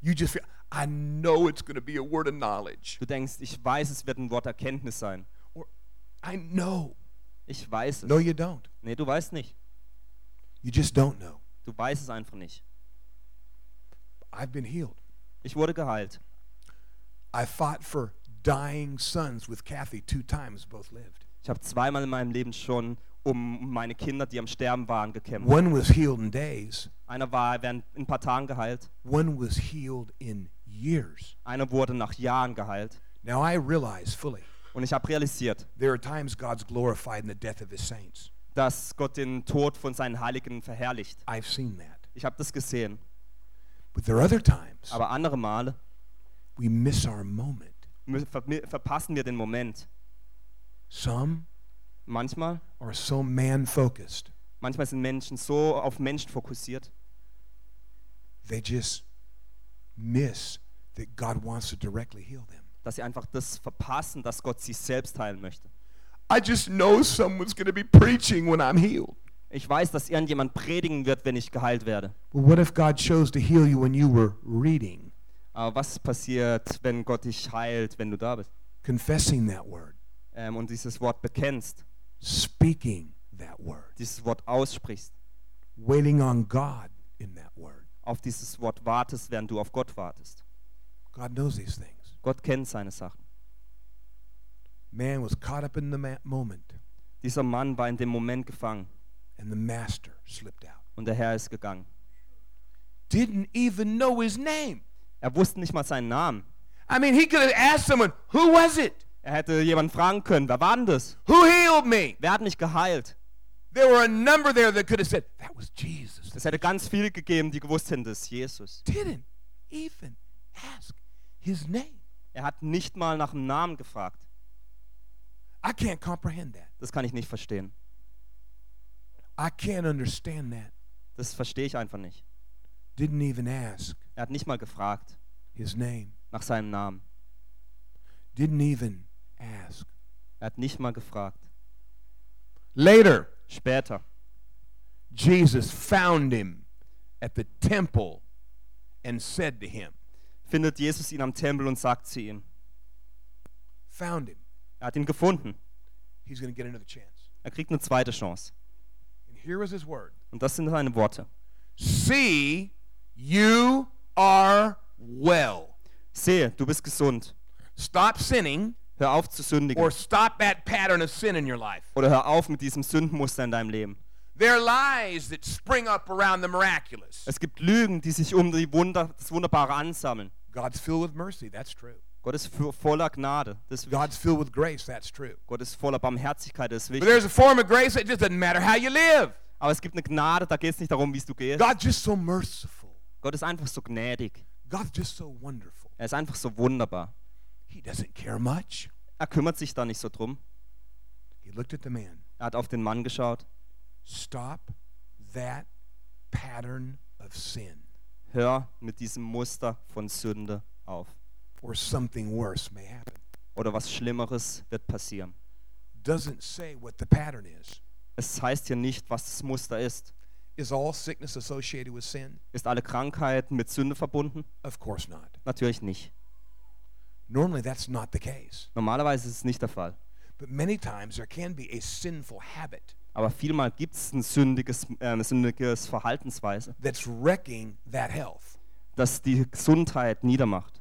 You just feel, I know it's going to be a word of knowledge. Du denkst, ich weiß, es wird ein Wort Erkenntnis sein. I know. Ich weiß es. No, you don't. Nee, du weißt nicht. You just don't know. Du weißt es einfach nicht. I've been healed. Ich wurde geheilt. I fought for dying sons with Kathy two times, both lived. Ich habe zweimal in meinem Leben schon um meine Kinder, die am Sterben waren, gekämpft. One was healed in days, Einer war während ein paar Tagen geheilt. one was healed in years. Einer wurde nach Jahren geheilt. Now I realize fully Und ich habe realisiert, there are times God's glorified in the death of his saints. dass Gott den Tod von seinen Heiligen verherrlicht. I've seen that. Ich habe das gesehen. But there are other times Aber andere Male we miss our moment. ver verpassen wir den Moment. Some Manchmal, are so man focused, manchmal sind Menschen so auf Menschen fokussiert, they just miss that God wants to directly heal them. Dass sie einfach das verpassen, dass Gott sich selbst heilen möchte. I just know someone's going to be preaching when I'm healed. Ich weiß, dass irgendjemand predigen wird, wenn ich geheilt werde. Well, what if God chose to heal you when you were reading, Aber was passiert, wenn Gott dich heilt, wenn du da bist? confessing that word, Ähm, und dieses Wort bekennst, speaking that word, dieses Wort aussprichst, waiting on God in that word? auf dieses Wort wartest, während du auf Gott wartest. God knows these things. Gott kennt seine Sachen. Man was caught up in the moment, Dieser Mann war in dem Moment gefangen and the master slipped out. und der Herr ist gegangen. Didn't even know his name. Er wusste nicht mal seinen Namen. I mean, he could have asked someone, Who was it? Er hätte jemanden fragen können, wer war denn das? Who healed me? Wer hat mich geheilt? There were a number there that could have said, That was Jesus. Es hätte ganz viele gegeben, die gewusst hätten, das ist Jesus. Didn't even ask his name. Er hat nicht mal nach dem Namen gefragt. I can't comprehend that. Das kann ich nicht verstehen. I can't understand that. Das verstehe ich einfach nicht. Didn't even ask Er hat nicht mal gefragt his name. nach seinem Namen. Didn't even ask. Er hat nicht mal gefragt. Later, Später. Jesus found him at the temple and said to him, findet Jesus ihn am Tempel und sagt zu ihm, Found him. er hat ihn gefunden. He's to get another chance. Er kriegt eine zweite Chance. And here was his word Und das sind seine Worte. See, you are well. Sehe, du bist gesund. Stop sinning Hör auf zu sündigen. or stop that pattern of sin in your life. Oder hör auf mit diesem Sündenmuster in deinem Leben. There are lies that spring up around the miraculous. Es gibt Lügen, die sich um die Wunder, das Wunderbare ansammeln. God's filled with mercy, that's true. Gott ist vo- voller Gnade. Das. God's filled with grace, that's true. Gott ist voller Barmherzigkeit. Das ist But wichtig. there's a form of grace that just doesn't matter how you live. Aber es gibt eine Gnade, da geht es nicht darum, wie du gehst. God's just so merciful. Gott ist einfach so gnädig. God's just so wonderful. Er ist einfach so wunderbar. He doesn't care much. Er kümmert sich da nicht so drum. He looked at the man. Er hat auf den Mann geschaut. Stop that pattern of sin, Hör mit diesem Muster von Sünde auf. or something worse may happen. Oder was Schlimmeres wird passieren. Doesn't say what the pattern is. Es heißt hier nicht, was das Muster ist. Is all sickness associated with sin? Ist alle Krankheit mit Sünde verbunden? Of course not. Natürlich nicht. Normally, that's not the case. Normalerweise ist es nicht der Fall. But many times there can be a sinful habit Aber vielmal gibt es ein sündiges, äh, eine sündiges Verhaltensweise, that's wrecking that health. das die Gesundheit niedermacht.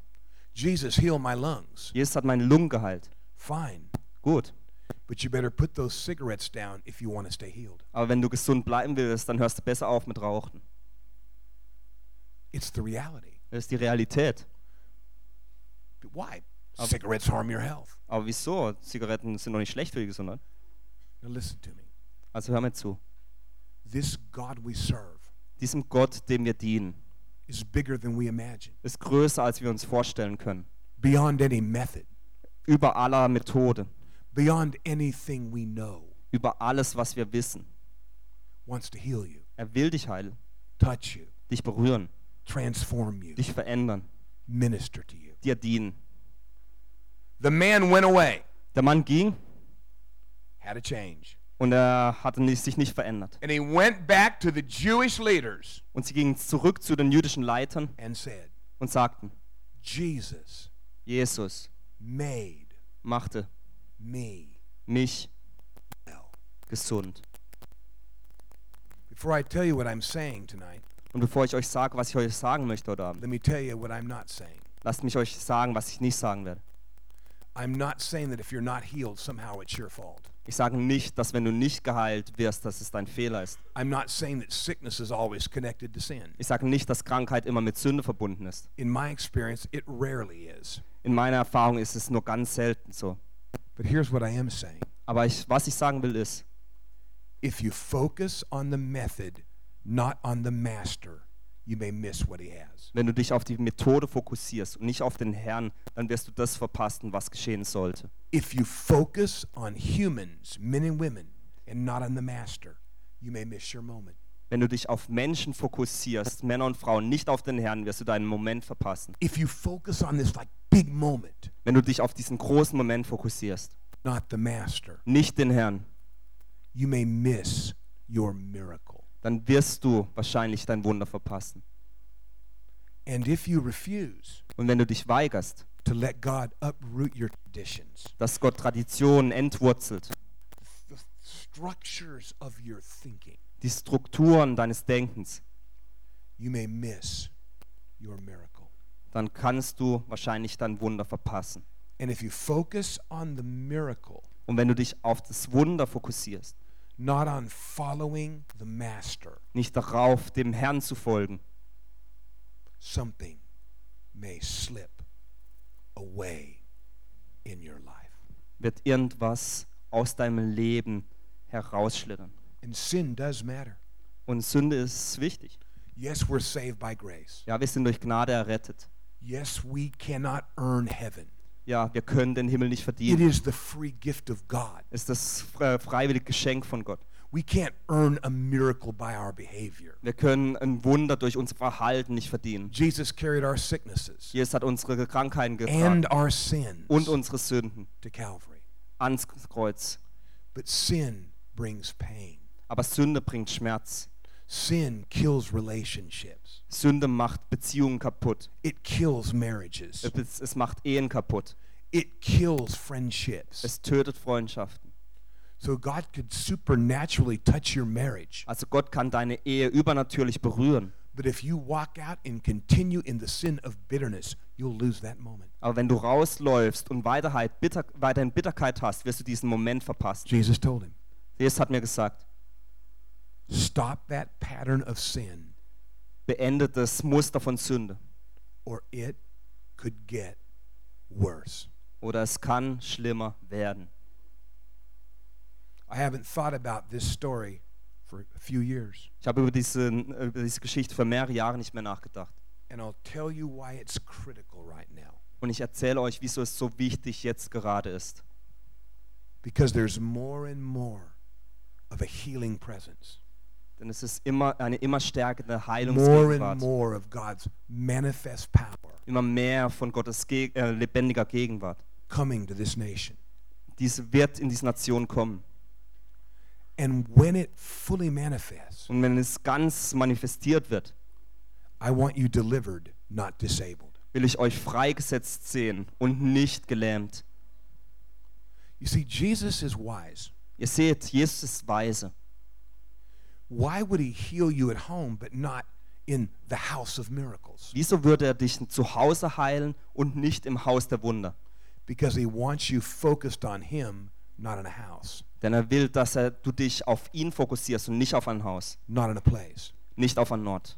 Jesus, heal my lungs. Jesus hat meine Lungen geheilt. Fine. Gut. But you better put those cigarettes down if you want to stay healed. Aber wenn du gesund bleiben willst, dann hörst du besser auf mit Rauchen. It's the reality. Das ist die Realität. But why? Um, Cigarettes harm your health. Aber wieso? Zigaretten sind doch nicht schlecht für die Gesundheit. Now listen to me. Also hör mir zu. This God we serve Diesem Gott, dem wir dienen, is bigger than we imagine, ist größer, als wir uns vorstellen können. beyond any method, Über aller Methode, beyond anything we know. über alles, was wir wissen. Wants to heal you, Er will dich heilen, touch you, dich berühren, transform you, dich verändern, minister to you. dir dienen. The man went away, Der Mann ging had a change. Und er hatte nicht, sich nicht verändert. And he went back to the Jewish leaders Und sie gingen zurück zu den jüdischen Leitern and said, und sagten, Jesus Jesus made machte me mich well. gesund. Before I tell you what I'm saying tonight, Und bevor ich euch sage, was ich euch sagen möchte heute Abend, let me tell you what I'm not saying. lasst mich euch sagen, was ich nicht sagen werde. I'm not saying that if you're not healed, somehow it's your fault. Ich sage nicht, dass wenn du nicht geheilt wirst, dass es dein Fehler ist. I'm not saying that sickness is always connected to sin. Ich sage nicht, dass Krankheit immer mit Sünde verbunden ist. In my experience, it rarely is. In meiner Erfahrung ist es nur ganz selten so. But here's what I am saying Aber ich, was ich sagen will ist, if you focus on the method, not on the master, you may miss what he has. wenn du dich auf die Methode fokussierst und nicht auf den Herrn, dann wirst du das verpassen, was geschehen sollte. If you focus on humans, men and women, and not on the master, you may miss your moment. Wenn du dich auf Menschen fokussierst, Männer und Frauen, nicht auf den Herrn, wirst du deinen Moment verpassen. If you focus on this like big moment, Wenn du dich auf diesen großen Moment fokussierst, not the master, nicht den Herrn, you may miss your miracle. Dann wirst du wahrscheinlich dein Wunder verpassen. And if you refuse Und wenn du dich weigerst, to let God uproot your traditions, dass Gott Traditionen entwurzelt, the structures of your thinking, die Strukturen deines Denkens, you may miss your miracle. dann kannst du wahrscheinlich dein Wunder verpassen. And if you focus on the miracle, Und wenn du dich auf das Wunder fokussierst, not on following the master, nicht darauf, dem Herrn zu folgen, something may slip away in your life. wird irgendwas aus deinem Leben herausschlittern. And sin does matter. Und Sünde ist wichtig. Yes, we're saved by grace. Ja, wir sind durch Gnade errettet. Yes, we cannot earn heaven. Ja, wir können den Himmel nicht It verdienen. is the free gift of God. Es ist das fre- freiwillige Geschenk von Gott. We can't earn a miracle by our behavior. Wir können ein Wunder durch unser Verhalten nicht verdienen. Jesus carried our sicknesses Jesus hat unsere Krankheiten and getragen our sins und unsere Sünden to Calvary. ans Kreuz. But sin brings pain. Aber Sünde bringt Schmerz. Sin kills relationships. Sünde macht Beziehungen kaputt. It kills marriages. Es, es macht Ehen kaputt. It kills friendships. Es tötet Freundschaften. So God could supernaturally touch your marriage. Also Gott kann deine Ehe übernatürlich berühren. But if you walk out and continue in the sin of bitterness, you'll lose that moment. Aber wenn du rausläufst und Weiterheit, bitter, weiterhin Bitterkeit hast, wirst du diesen Moment verpassen. Jesus told him, Jesus hat mir gesagt, stop that pattern of sin beende das Muster von Sünde. or it could get worse. Oder es kann schlimmer werden. I haven't thought about this story for a few years. Ich habe über diese, über diese Geschichte für mehrere Jahre nicht mehr nachgedacht. And I'll tell you why it's critical right now. Und ich erzähle euch, wieso es so wichtig jetzt gerade ist. Because there's more and more of a healing presence. Denn es ist immer eine immer stärkende More and Heilungsgegenwart. more Immer mehr von Gottes Ge äh, lebendiger Gegenwart. coming to this nation. Diese wird in diese Nation kommen. And when it fully manifests, Und wenn es ganz manifestiert wird, I want you delivered, not disabled. will ich euch freigesetzt sehen und nicht gelähmt. You see, Jesus is wise. Ihr seht, Jesus ist weise. Why would he heal you at home but not in the house of miracles? Wieso würde er dich zu Hause heilen und nicht im Haus der Wunder? Because he wants you focused on him, not in a house, Denn er will, dass er, du dich auf ihn fokussierst und nicht auf ein Haus, not in a place. nicht auf ein Ort.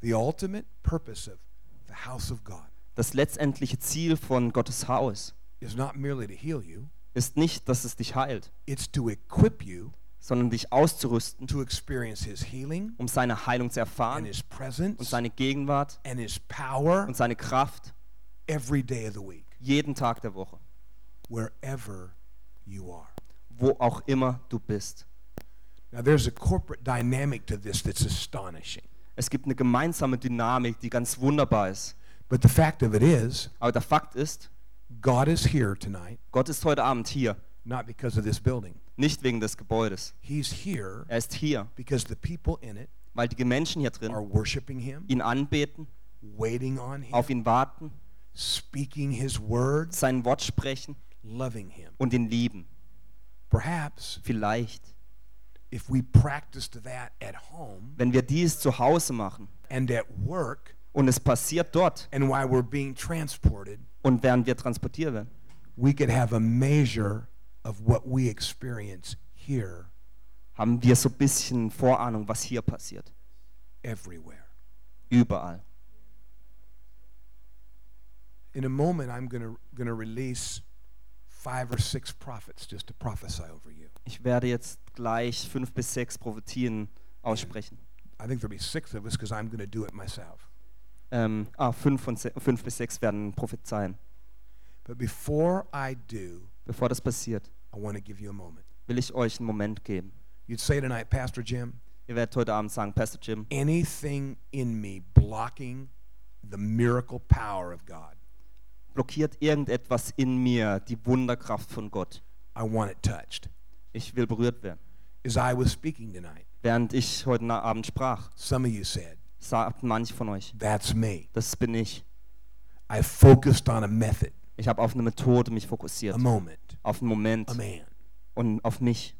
The ultimate purpose of the house of God Das letztendliche Ziel von Gottes Haus is not merely to heal you, ist nicht, dass es dich heilt, it's to equip you sondern dich auszurüsten, to experience his healing um seine Heilung zu and erfahren his und presence seine Gegenwart and his power und seine Kraft every day of the week, jeden Tag der Woche, wherever you are. wo auch immer du bist. Now, there's a corporate dynamic to this that's astonishing. Es gibt eine gemeinsame Dynamik, die ganz wunderbar ist. But the fact of it is, Aber der Fakt ist, God is here tonight, Gott ist heute Abend hier, not because of this building. Nicht wegen des Gebäudes. He's here Er ist hier, because the people in it weil die Menschen hier are drin worshiping him, ihn anbeten, waiting on him, auf ihn warten, speaking his words, sein Wort sprechen loving him. und ihn lieben. Perhaps Vielleicht, if we practiced that at home wenn wir dies zu Hause machen and at work, und es passiert dort and while we're being transported, und während wir transportiert werden, we could have a measure of what we experience here haben wir so ein bisschen Vorahnung, was hier passiert. everywhere. Überall. In a moment, I'm going to release five or six prophets just to prophesy over you. Ich werde jetzt gleich fünf bis sechs Prophetien aussprechen. I think there'll be six of us because I'm going to do it myself. Ähm, ah, fünf, fünf bis sechs werden prophezeien. But before I do, Bevor das passiert, I want to give you a moment. will ich euch einen Moment geben. You'd say tonight, Pastor Jim, Ihr werdet heute Abend sagen, Pastor Jim, anything in me blocking the miracle power of God, blockiert irgendetwas in mir die Wunderkraft von Gott. I want it touched. Ich will berührt werden. As I was speaking tonight, Während ich heute Abend sprach, some of you said, sagten manche von euch, That's me. das bin ich. I focused on a method, Ich habe auf eine Methode mich fokussiert, a moment, auf einen Moment a man. und auf mich.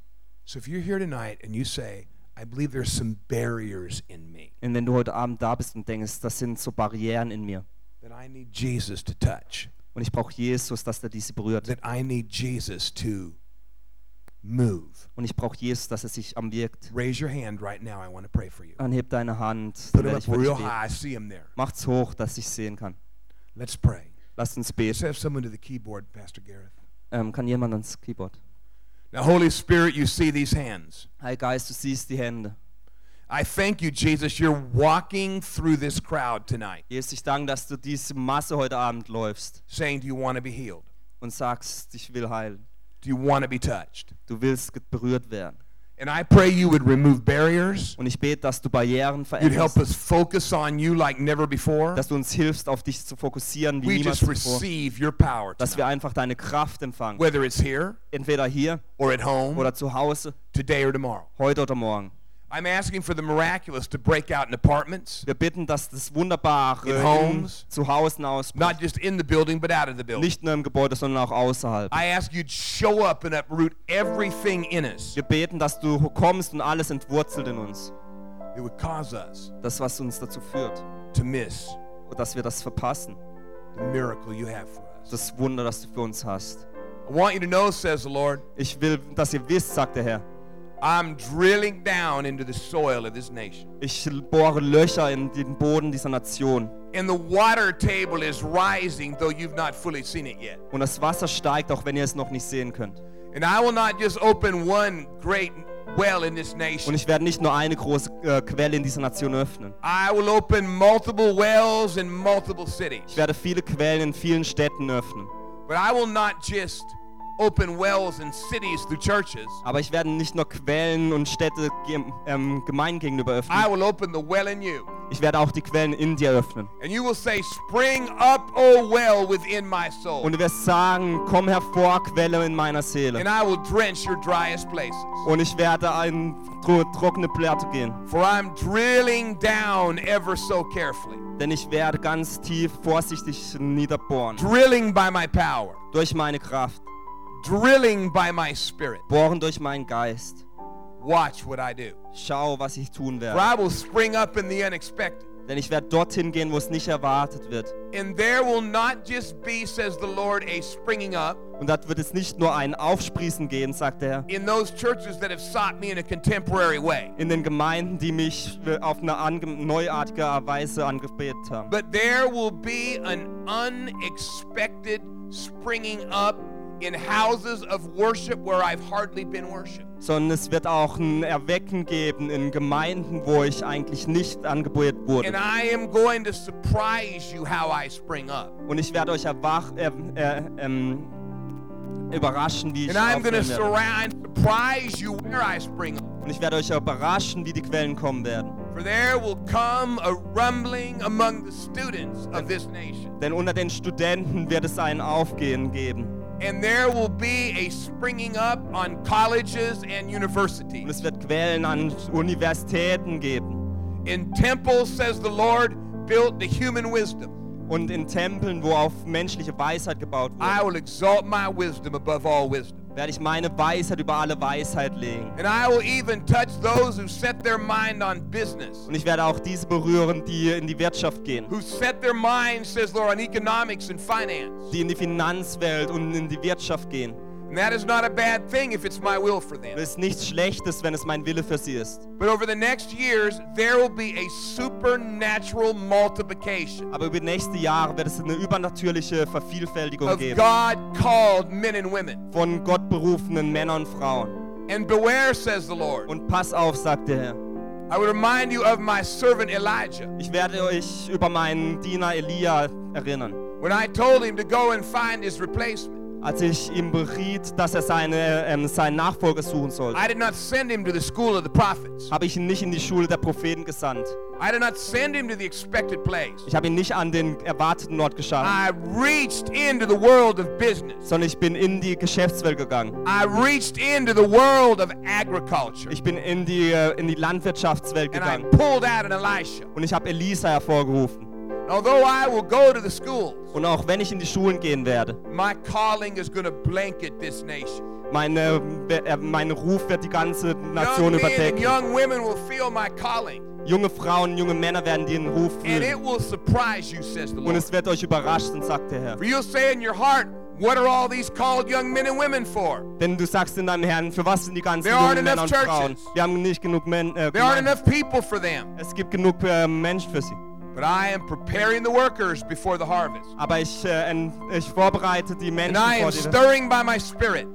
So if you're here tonight and you say, I believe there's some barriers in me Und wenn du heute Abend da bist und denkst, das sind so Barrieren in mir that I need Jesus to touch, und ich brauche Jesus, dass er diese berührt that I need Jesus to move, und ich brauche Jesus, dass er sich am wirkt, raise your hand right now. I want to pray for you. dann heb deine Hand, Put it up real high. I see him there. Macht's hoch, dass ich sehen kann. Let's pray. Lasst uns beten. have someone to the keyboard, Pastor Gareth. Ähm, kann jemand ans Keyboard? Now, Holy Spirit, you see these hands. Heiliger Geist, du siehst die Hände. I thank you, Jesus. You're walking through this crowd tonight, Jesus, ich danke, dass du diese Masse heute Abend läufst saying, Do you want to be healed? und sagst, ich will heilen. Do you want to be touched? Du willst berührt werden. And I pray you would remove barriers. Und ich bete, dass du Barrieren You'd help veränderst, us focus on you like never before. dass du uns hilfst, auf dich zu fokussieren wie We niemals just zuvor. receive your power Dass wir einfach deine Kraft empfangen. whether it's here Entweder hier or at home, oder zu Hause, today or tomorrow. heute oder morgen. I'm asking for the miraculous to break out in apartments, Wir bitten, dass das Wunderbare In homes. zu Hause not ausbricht. just in the building, but out of the building. Nicht nur im Gebäude, sondern auch außerhalb. I ask you to show up and uproot everything in us Wir beten, dass du kommst und alles entwurzelt in uns. that would cause us Das, was uns dazu führt. to miss Und dass wir das verpassen. the miracle you have for us. Das Wunder, das du für uns hast. I want you to know, says the Lord, Ich will, dass ihr wisst, sagt der Herr. I'm drilling down into the soil of this nation. Ich bohre Löcher in den Boden dieser Nation. And the water table is rising, though you've not fully seen it yet. Und das Wasser steigt, auch wenn ihr es noch nicht sehen könnt. And I will not just open one great well in this Und nation. ich werde nicht nur eine große äh, Quelle in dieser Nation öffnen. I will open multiple wells in multiple cities. Ich werde viele Quellen in vielen Städten öffnen. But I will not just open wells in cities through churches. Aber ich werde nicht nur Quellen und Städte ähm, gemein gegenüber I öffnen. will open the well in you. Ich werde auch die Quellen in dir öffnen. And you will say, Spring up, O well, within my soul. Und du wirst sagen, komm hervor, Quelle in meiner Seele. And I will drench your driest places. Und ich werde in tro trockene Platte gehen. For I'm drilling down ever so carefully, Denn ich werde ganz tief vorsichtig niederbohren. drilling by my power, Durch meine Kraft. Drilling by my spirit. Bohren durch meinen Geist. Watch what I do. Schau, was ich tun For werde. I will spring up in the unexpected. Denn ich werde dorthin gehen, wo es nicht erwartet wird. And there will not just be, says the Lord, a springing up Und dort wird es nicht nur ein Aufsprießen gehen, sagt er, in those churches that have sought me in a contemporary way. in den Gemeinden, die mich auf eine neuartige Weise angebetet haben. But there will be an unexpected springing up in houses of worship where I've hardly been worshiped. Sondern es wird auch ein Erwecken geben in Gemeinden, wo ich eigentlich nicht angebetet And wurde. I am going to surprise you how I spring up. Und ich werde euch erwach, äh, äh, ähm, überraschen, wie ich And I'm going to surprise you where I spring up. Und ich werde euch überraschen, wie die Quellen kommen werden. For there will come a rumbling among the students of this nation. Denn unter den Studenten wird es ein Aufgehen geben. And there will be a springing up on colleges and Und universities. es wird Quellen an Universitäten geben. In temples, says the Lord, built the human wisdom. Und in Tempeln, wo auf menschliche Weisheit gebaut wird. I will exalt my wisdom above all wisdom. Werde ich meine Weisheit über alle Weisheit legen. And I will even touch those who set their mind on business, Und ich werde auch diese berühren, die in die Wirtschaft gehen, who set their mind, says Lord, on economics and finance. die in die Finanzwelt und in die Wirtschaft gehen. And that is not a bad thing if it's my will for them. Das ist nichts Schlechtes, wenn es mein Wille für sie ist. But over the next years, there will be a supernatural multiplication Aber über die nächsten Jahre wird es eine übernatürliche Vervielfältigung of geben God called men and women. von Gott berufenen Männern und Frauen. And beware, says the Lord. Und pass auf, sagt der Herr. I would remind you of my servant Elijah Ich werde euch über meinen Diener Elia erinnern. when I told him to go and find his replacement. Als ich ihm beriet, dass er seine, ähm, seinen Nachfolger suchen sollte, I did not send him to the school of the prophets. habe ich ihn nicht in die Schule der Propheten gesandt. I did not send him to the expected place. Ich habe ihn nicht an den erwarteten Ort geschafft, I reached into the world of business. sondern ich bin in die Geschäftswelt gegangen. I reached into the world of agriculture. Ich bin in die, äh, in die Landwirtschaftswelt And I gegangen pulled out an Elisha. und ich habe Elisa hervorgerufen. Although I will go to the schools, Und auch wenn ich in die Schulen gehen werde, my calling is going to blanket this nation. meine, äh, mein Ruf wird die ganze Nation überdecken. young women will feel my calling. Junge Frauen, junge Männer werden den Ruf And it fühlen. will surprise you, says the Und es wird euch überraschen, sagt der Herr. For you'll say in your heart, What are all these called young men and women for? Denn du sagst in deinem Herrn, für was sind die ganzen There jungen Männer und Frauen? churches. Wir haben nicht genug Men äh, There aren't enough people for them. Es gibt genug äh, Menschen für sie. But I am preparing the workers before the harvest. Aber ich, äh, ich vorbereite die Menschen And I am dir. stirring by my spirit,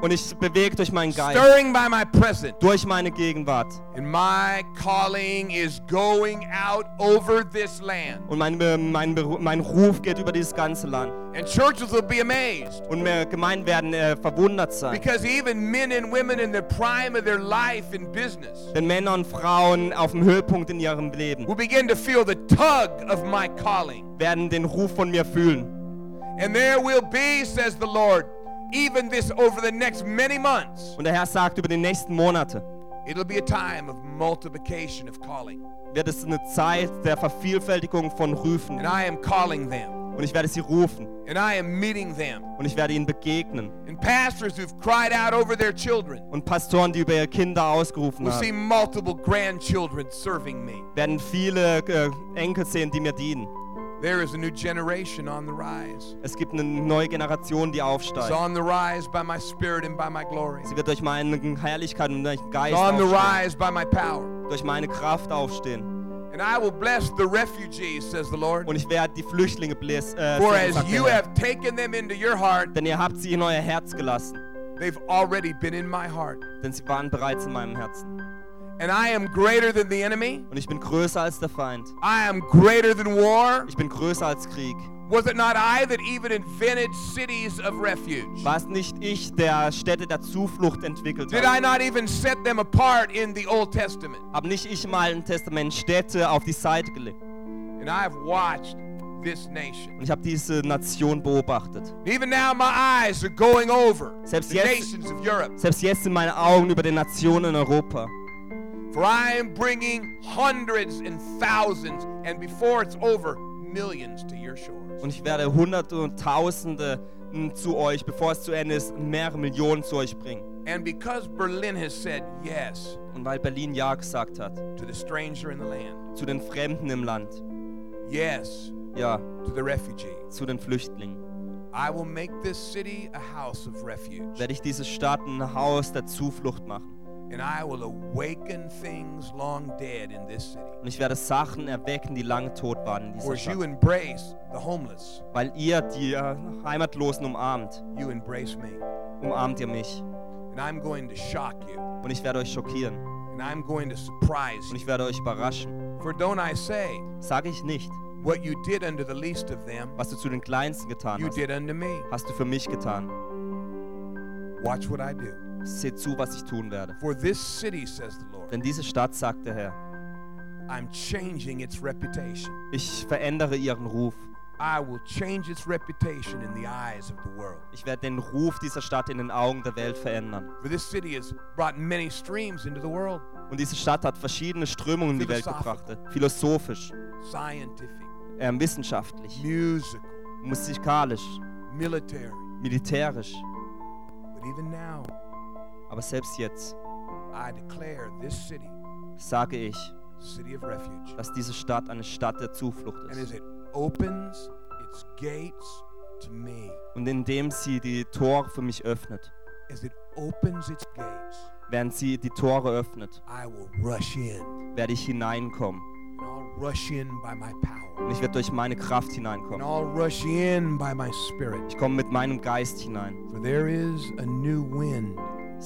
Und ich bewege durch meinen Geist, stirring by my presence. durch meine Gegenwart. And my calling is going out over this land. Und mein, mein, mein Ruf geht über dieses ganze Land. And churches will be amazed. Und Gemeinden werden äh, verwundert sein. Because even men and women in the prime of their life in business Denn Männer und Frauen auf dem Höhepunkt in ihrem Leben will begin to feel the tug of my calling. werden den Ruf von mir fühlen. And there will be, says the Lord, even this over the next many months, Und der Herr sagt über die nächsten Monate, It'll be a time of multiplication of calling. wird es eine Zeit der Vervielfältigung von Rufen. And I am calling them. Und ich werde sie rufen. Und ich werde ihnen begegnen. Und Pastoren, die über ihre Kinder ausgerufen see haben, werden viele äh, Enkel sehen, die mir dienen. There is a new generation on the rise. Es gibt eine neue Generation, die It's aufsteigt. on the rise by my spirit and by my glory. Sie wird durch meine Herrlichkeit und durch den Geist It's on the aufstehen, rise by my power. durch meine Kraft aufstehen. And I will bless the refugees, says the Lord. Und ich werde die Flüchtlinge bläs, äh, For as you have taken them into your heart, Denn ihr habt sie in euer Herz gelassen. they've already been in my heart. Denn sie waren bereits in meinem Herzen. And I am greater than the enemy. Und ich bin größer als der Feind. I am greater than war. Ich bin größer als Krieg. Was it not I that even invented cities of refuge? War es nicht ich, der Städte der Zuflucht entwickelt Did hat? I not even set them apart in the Old Testament? Hab nicht ich im Alten Testament Städte auf die Seite gelegt? And I have watched this nation. Und ich habe diese Nation beobachtet. Even now, my eyes are going over Selbst the jetzt- nations of Europe. Selbst jetzt sind meine Augen über den Nationen in Europa. For I am bringing hundreds and thousands, and before it's over, millions to your shores. Und ich werde Hunderte und Tausende mm, zu euch, bevor es zu Ende ist, mehrere Millionen zu euch bringen. And because Berlin has said yes Und weil Berlin Ja gesagt hat to the stranger in the land, zu den Fremden im Land, yes ja, to the refugee, zu den Flüchtlingen, I will make this city a house of refuge. werde ich diese Stadt ein Haus der Zuflucht machen. And I will awaken things long dead in this city. Und ich werde Sachen erwecken, die lange tot waren in dieser Stadt. embrace the homeless, Weil ihr die äh, Heimatlosen umarmt, you embrace me. umarmt ihr mich. And I'm going to shock you. Und ich werde euch schockieren. And I'm going to surprise Und you. ich werde euch überraschen. For don't I say, Sage ich nicht, what you did unto the least of them, was du zu den Kleinsten getan you hast, did unto me. hast du für mich getan. Watch what I do. Seht zu, was ich tun werde. For this city, says the Lord, Denn diese Stadt, sagt der Herr, I'm changing its reputation. ich verändere ihren Ruf. I will change its reputation in the eyes of the world. Ich werde den Ruf dieser Stadt in den Augen der Welt verändern. For this city has brought many streams into the world Und diese Stadt hat verschiedene Strömungen in die Welt gebracht. Philosophisch, scientific, äh, wissenschaftlich, musical, musikalisch, military. militärisch. But even now, Aber selbst jetzt sage ich, dass diese Stadt eine Stadt der Zuflucht ist. Und indem sie die Tore für mich öffnet, während sie die Tore öffnet, werde ich hineinkommen. Und ich werde durch meine Kraft And hineinkommen. I'll rush in by my spirit. Ich komme mit meinem Geist hinein. For there is a new wind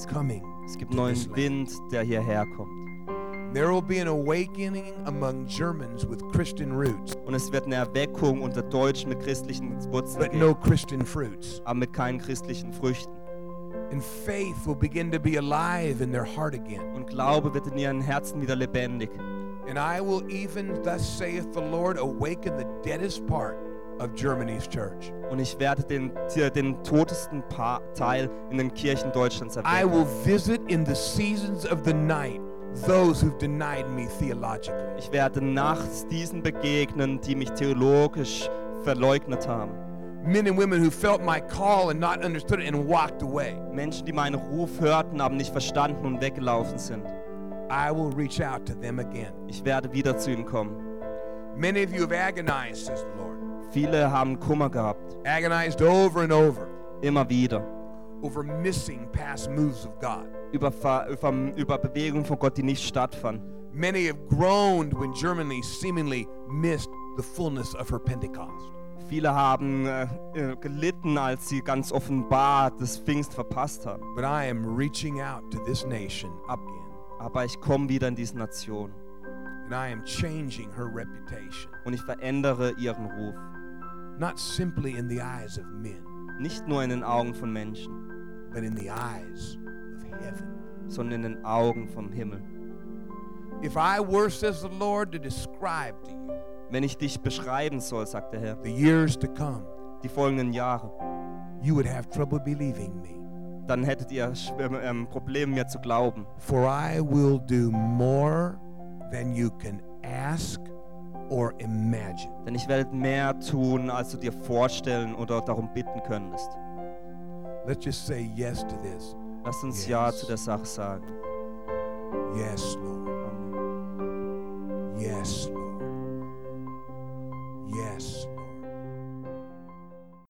coming. Es gibt neuen. Wind, der hierher kommt. There will be an awakening among Germans with Christian roots, Und es wird eine Erweckung unter Deutschen mit christlichen Wurzeln but no geben, Christian fruits. aber mit keinen christlichen Früchten. And faith will begin to be alive in their heart again. Und Glaube wird in ihren Herzen wieder lebendig. And I will even, thus saith the Lord, awaken the deadest part of Germany's church. Und ich werde den, den totesten pa Teil in den Kirchen Deutschlands I erwecken. will visit in the seasons of the night those who've denied me theologically. Ich werde nachts diesen begegnen, die mich theologisch verleugnet haben. Men and women who felt my call and not understood it and walked away. Menschen, die meinen Ruf hörten, aber nicht verstanden und weggelaufen sind. I will reach out to them again. Ich werde wieder zu ihnen kommen. Many of you have agonized, says the Lord. Viele haben Kummer gehabt, Agonized over and over immer wieder. over missing past moves of God. Über, über, über Bewegungen von Gott, die nicht stattfanden. Many have groaned when Germany seemingly missed the fullness of her Pentecost. Viele haben äh, äh, gelitten, als sie ganz offenbar das Pfingst verpasst haben. But I am reaching out to this nation again, Aber ich komme wieder in diese Nation and I am changing her reputation, und ich verändere ihren Ruf. Not simply in the eyes of men, Nicht nur in den Augen von Menschen, but in the eyes of heaven. sondern in den Augen vom Himmel. If I were, says the Lord, to describe to you Wenn ich dich beschreiben soll, sagt der Herr, the years to come, die folgenden Jahre, you would have trouble believing me. dann hättet ihr Schw- ähm, Probleme mir zu glauben. For I will do more than you can ask or imagine. Denn ich werde mehr tun, als du dir vorstellen oder darum bitten könntest. Let's just say yes to this. Lass uns yes. Ja zu der Sache sagen. Yes, Lord. Amen. Yes, Lord. Yes, Lord.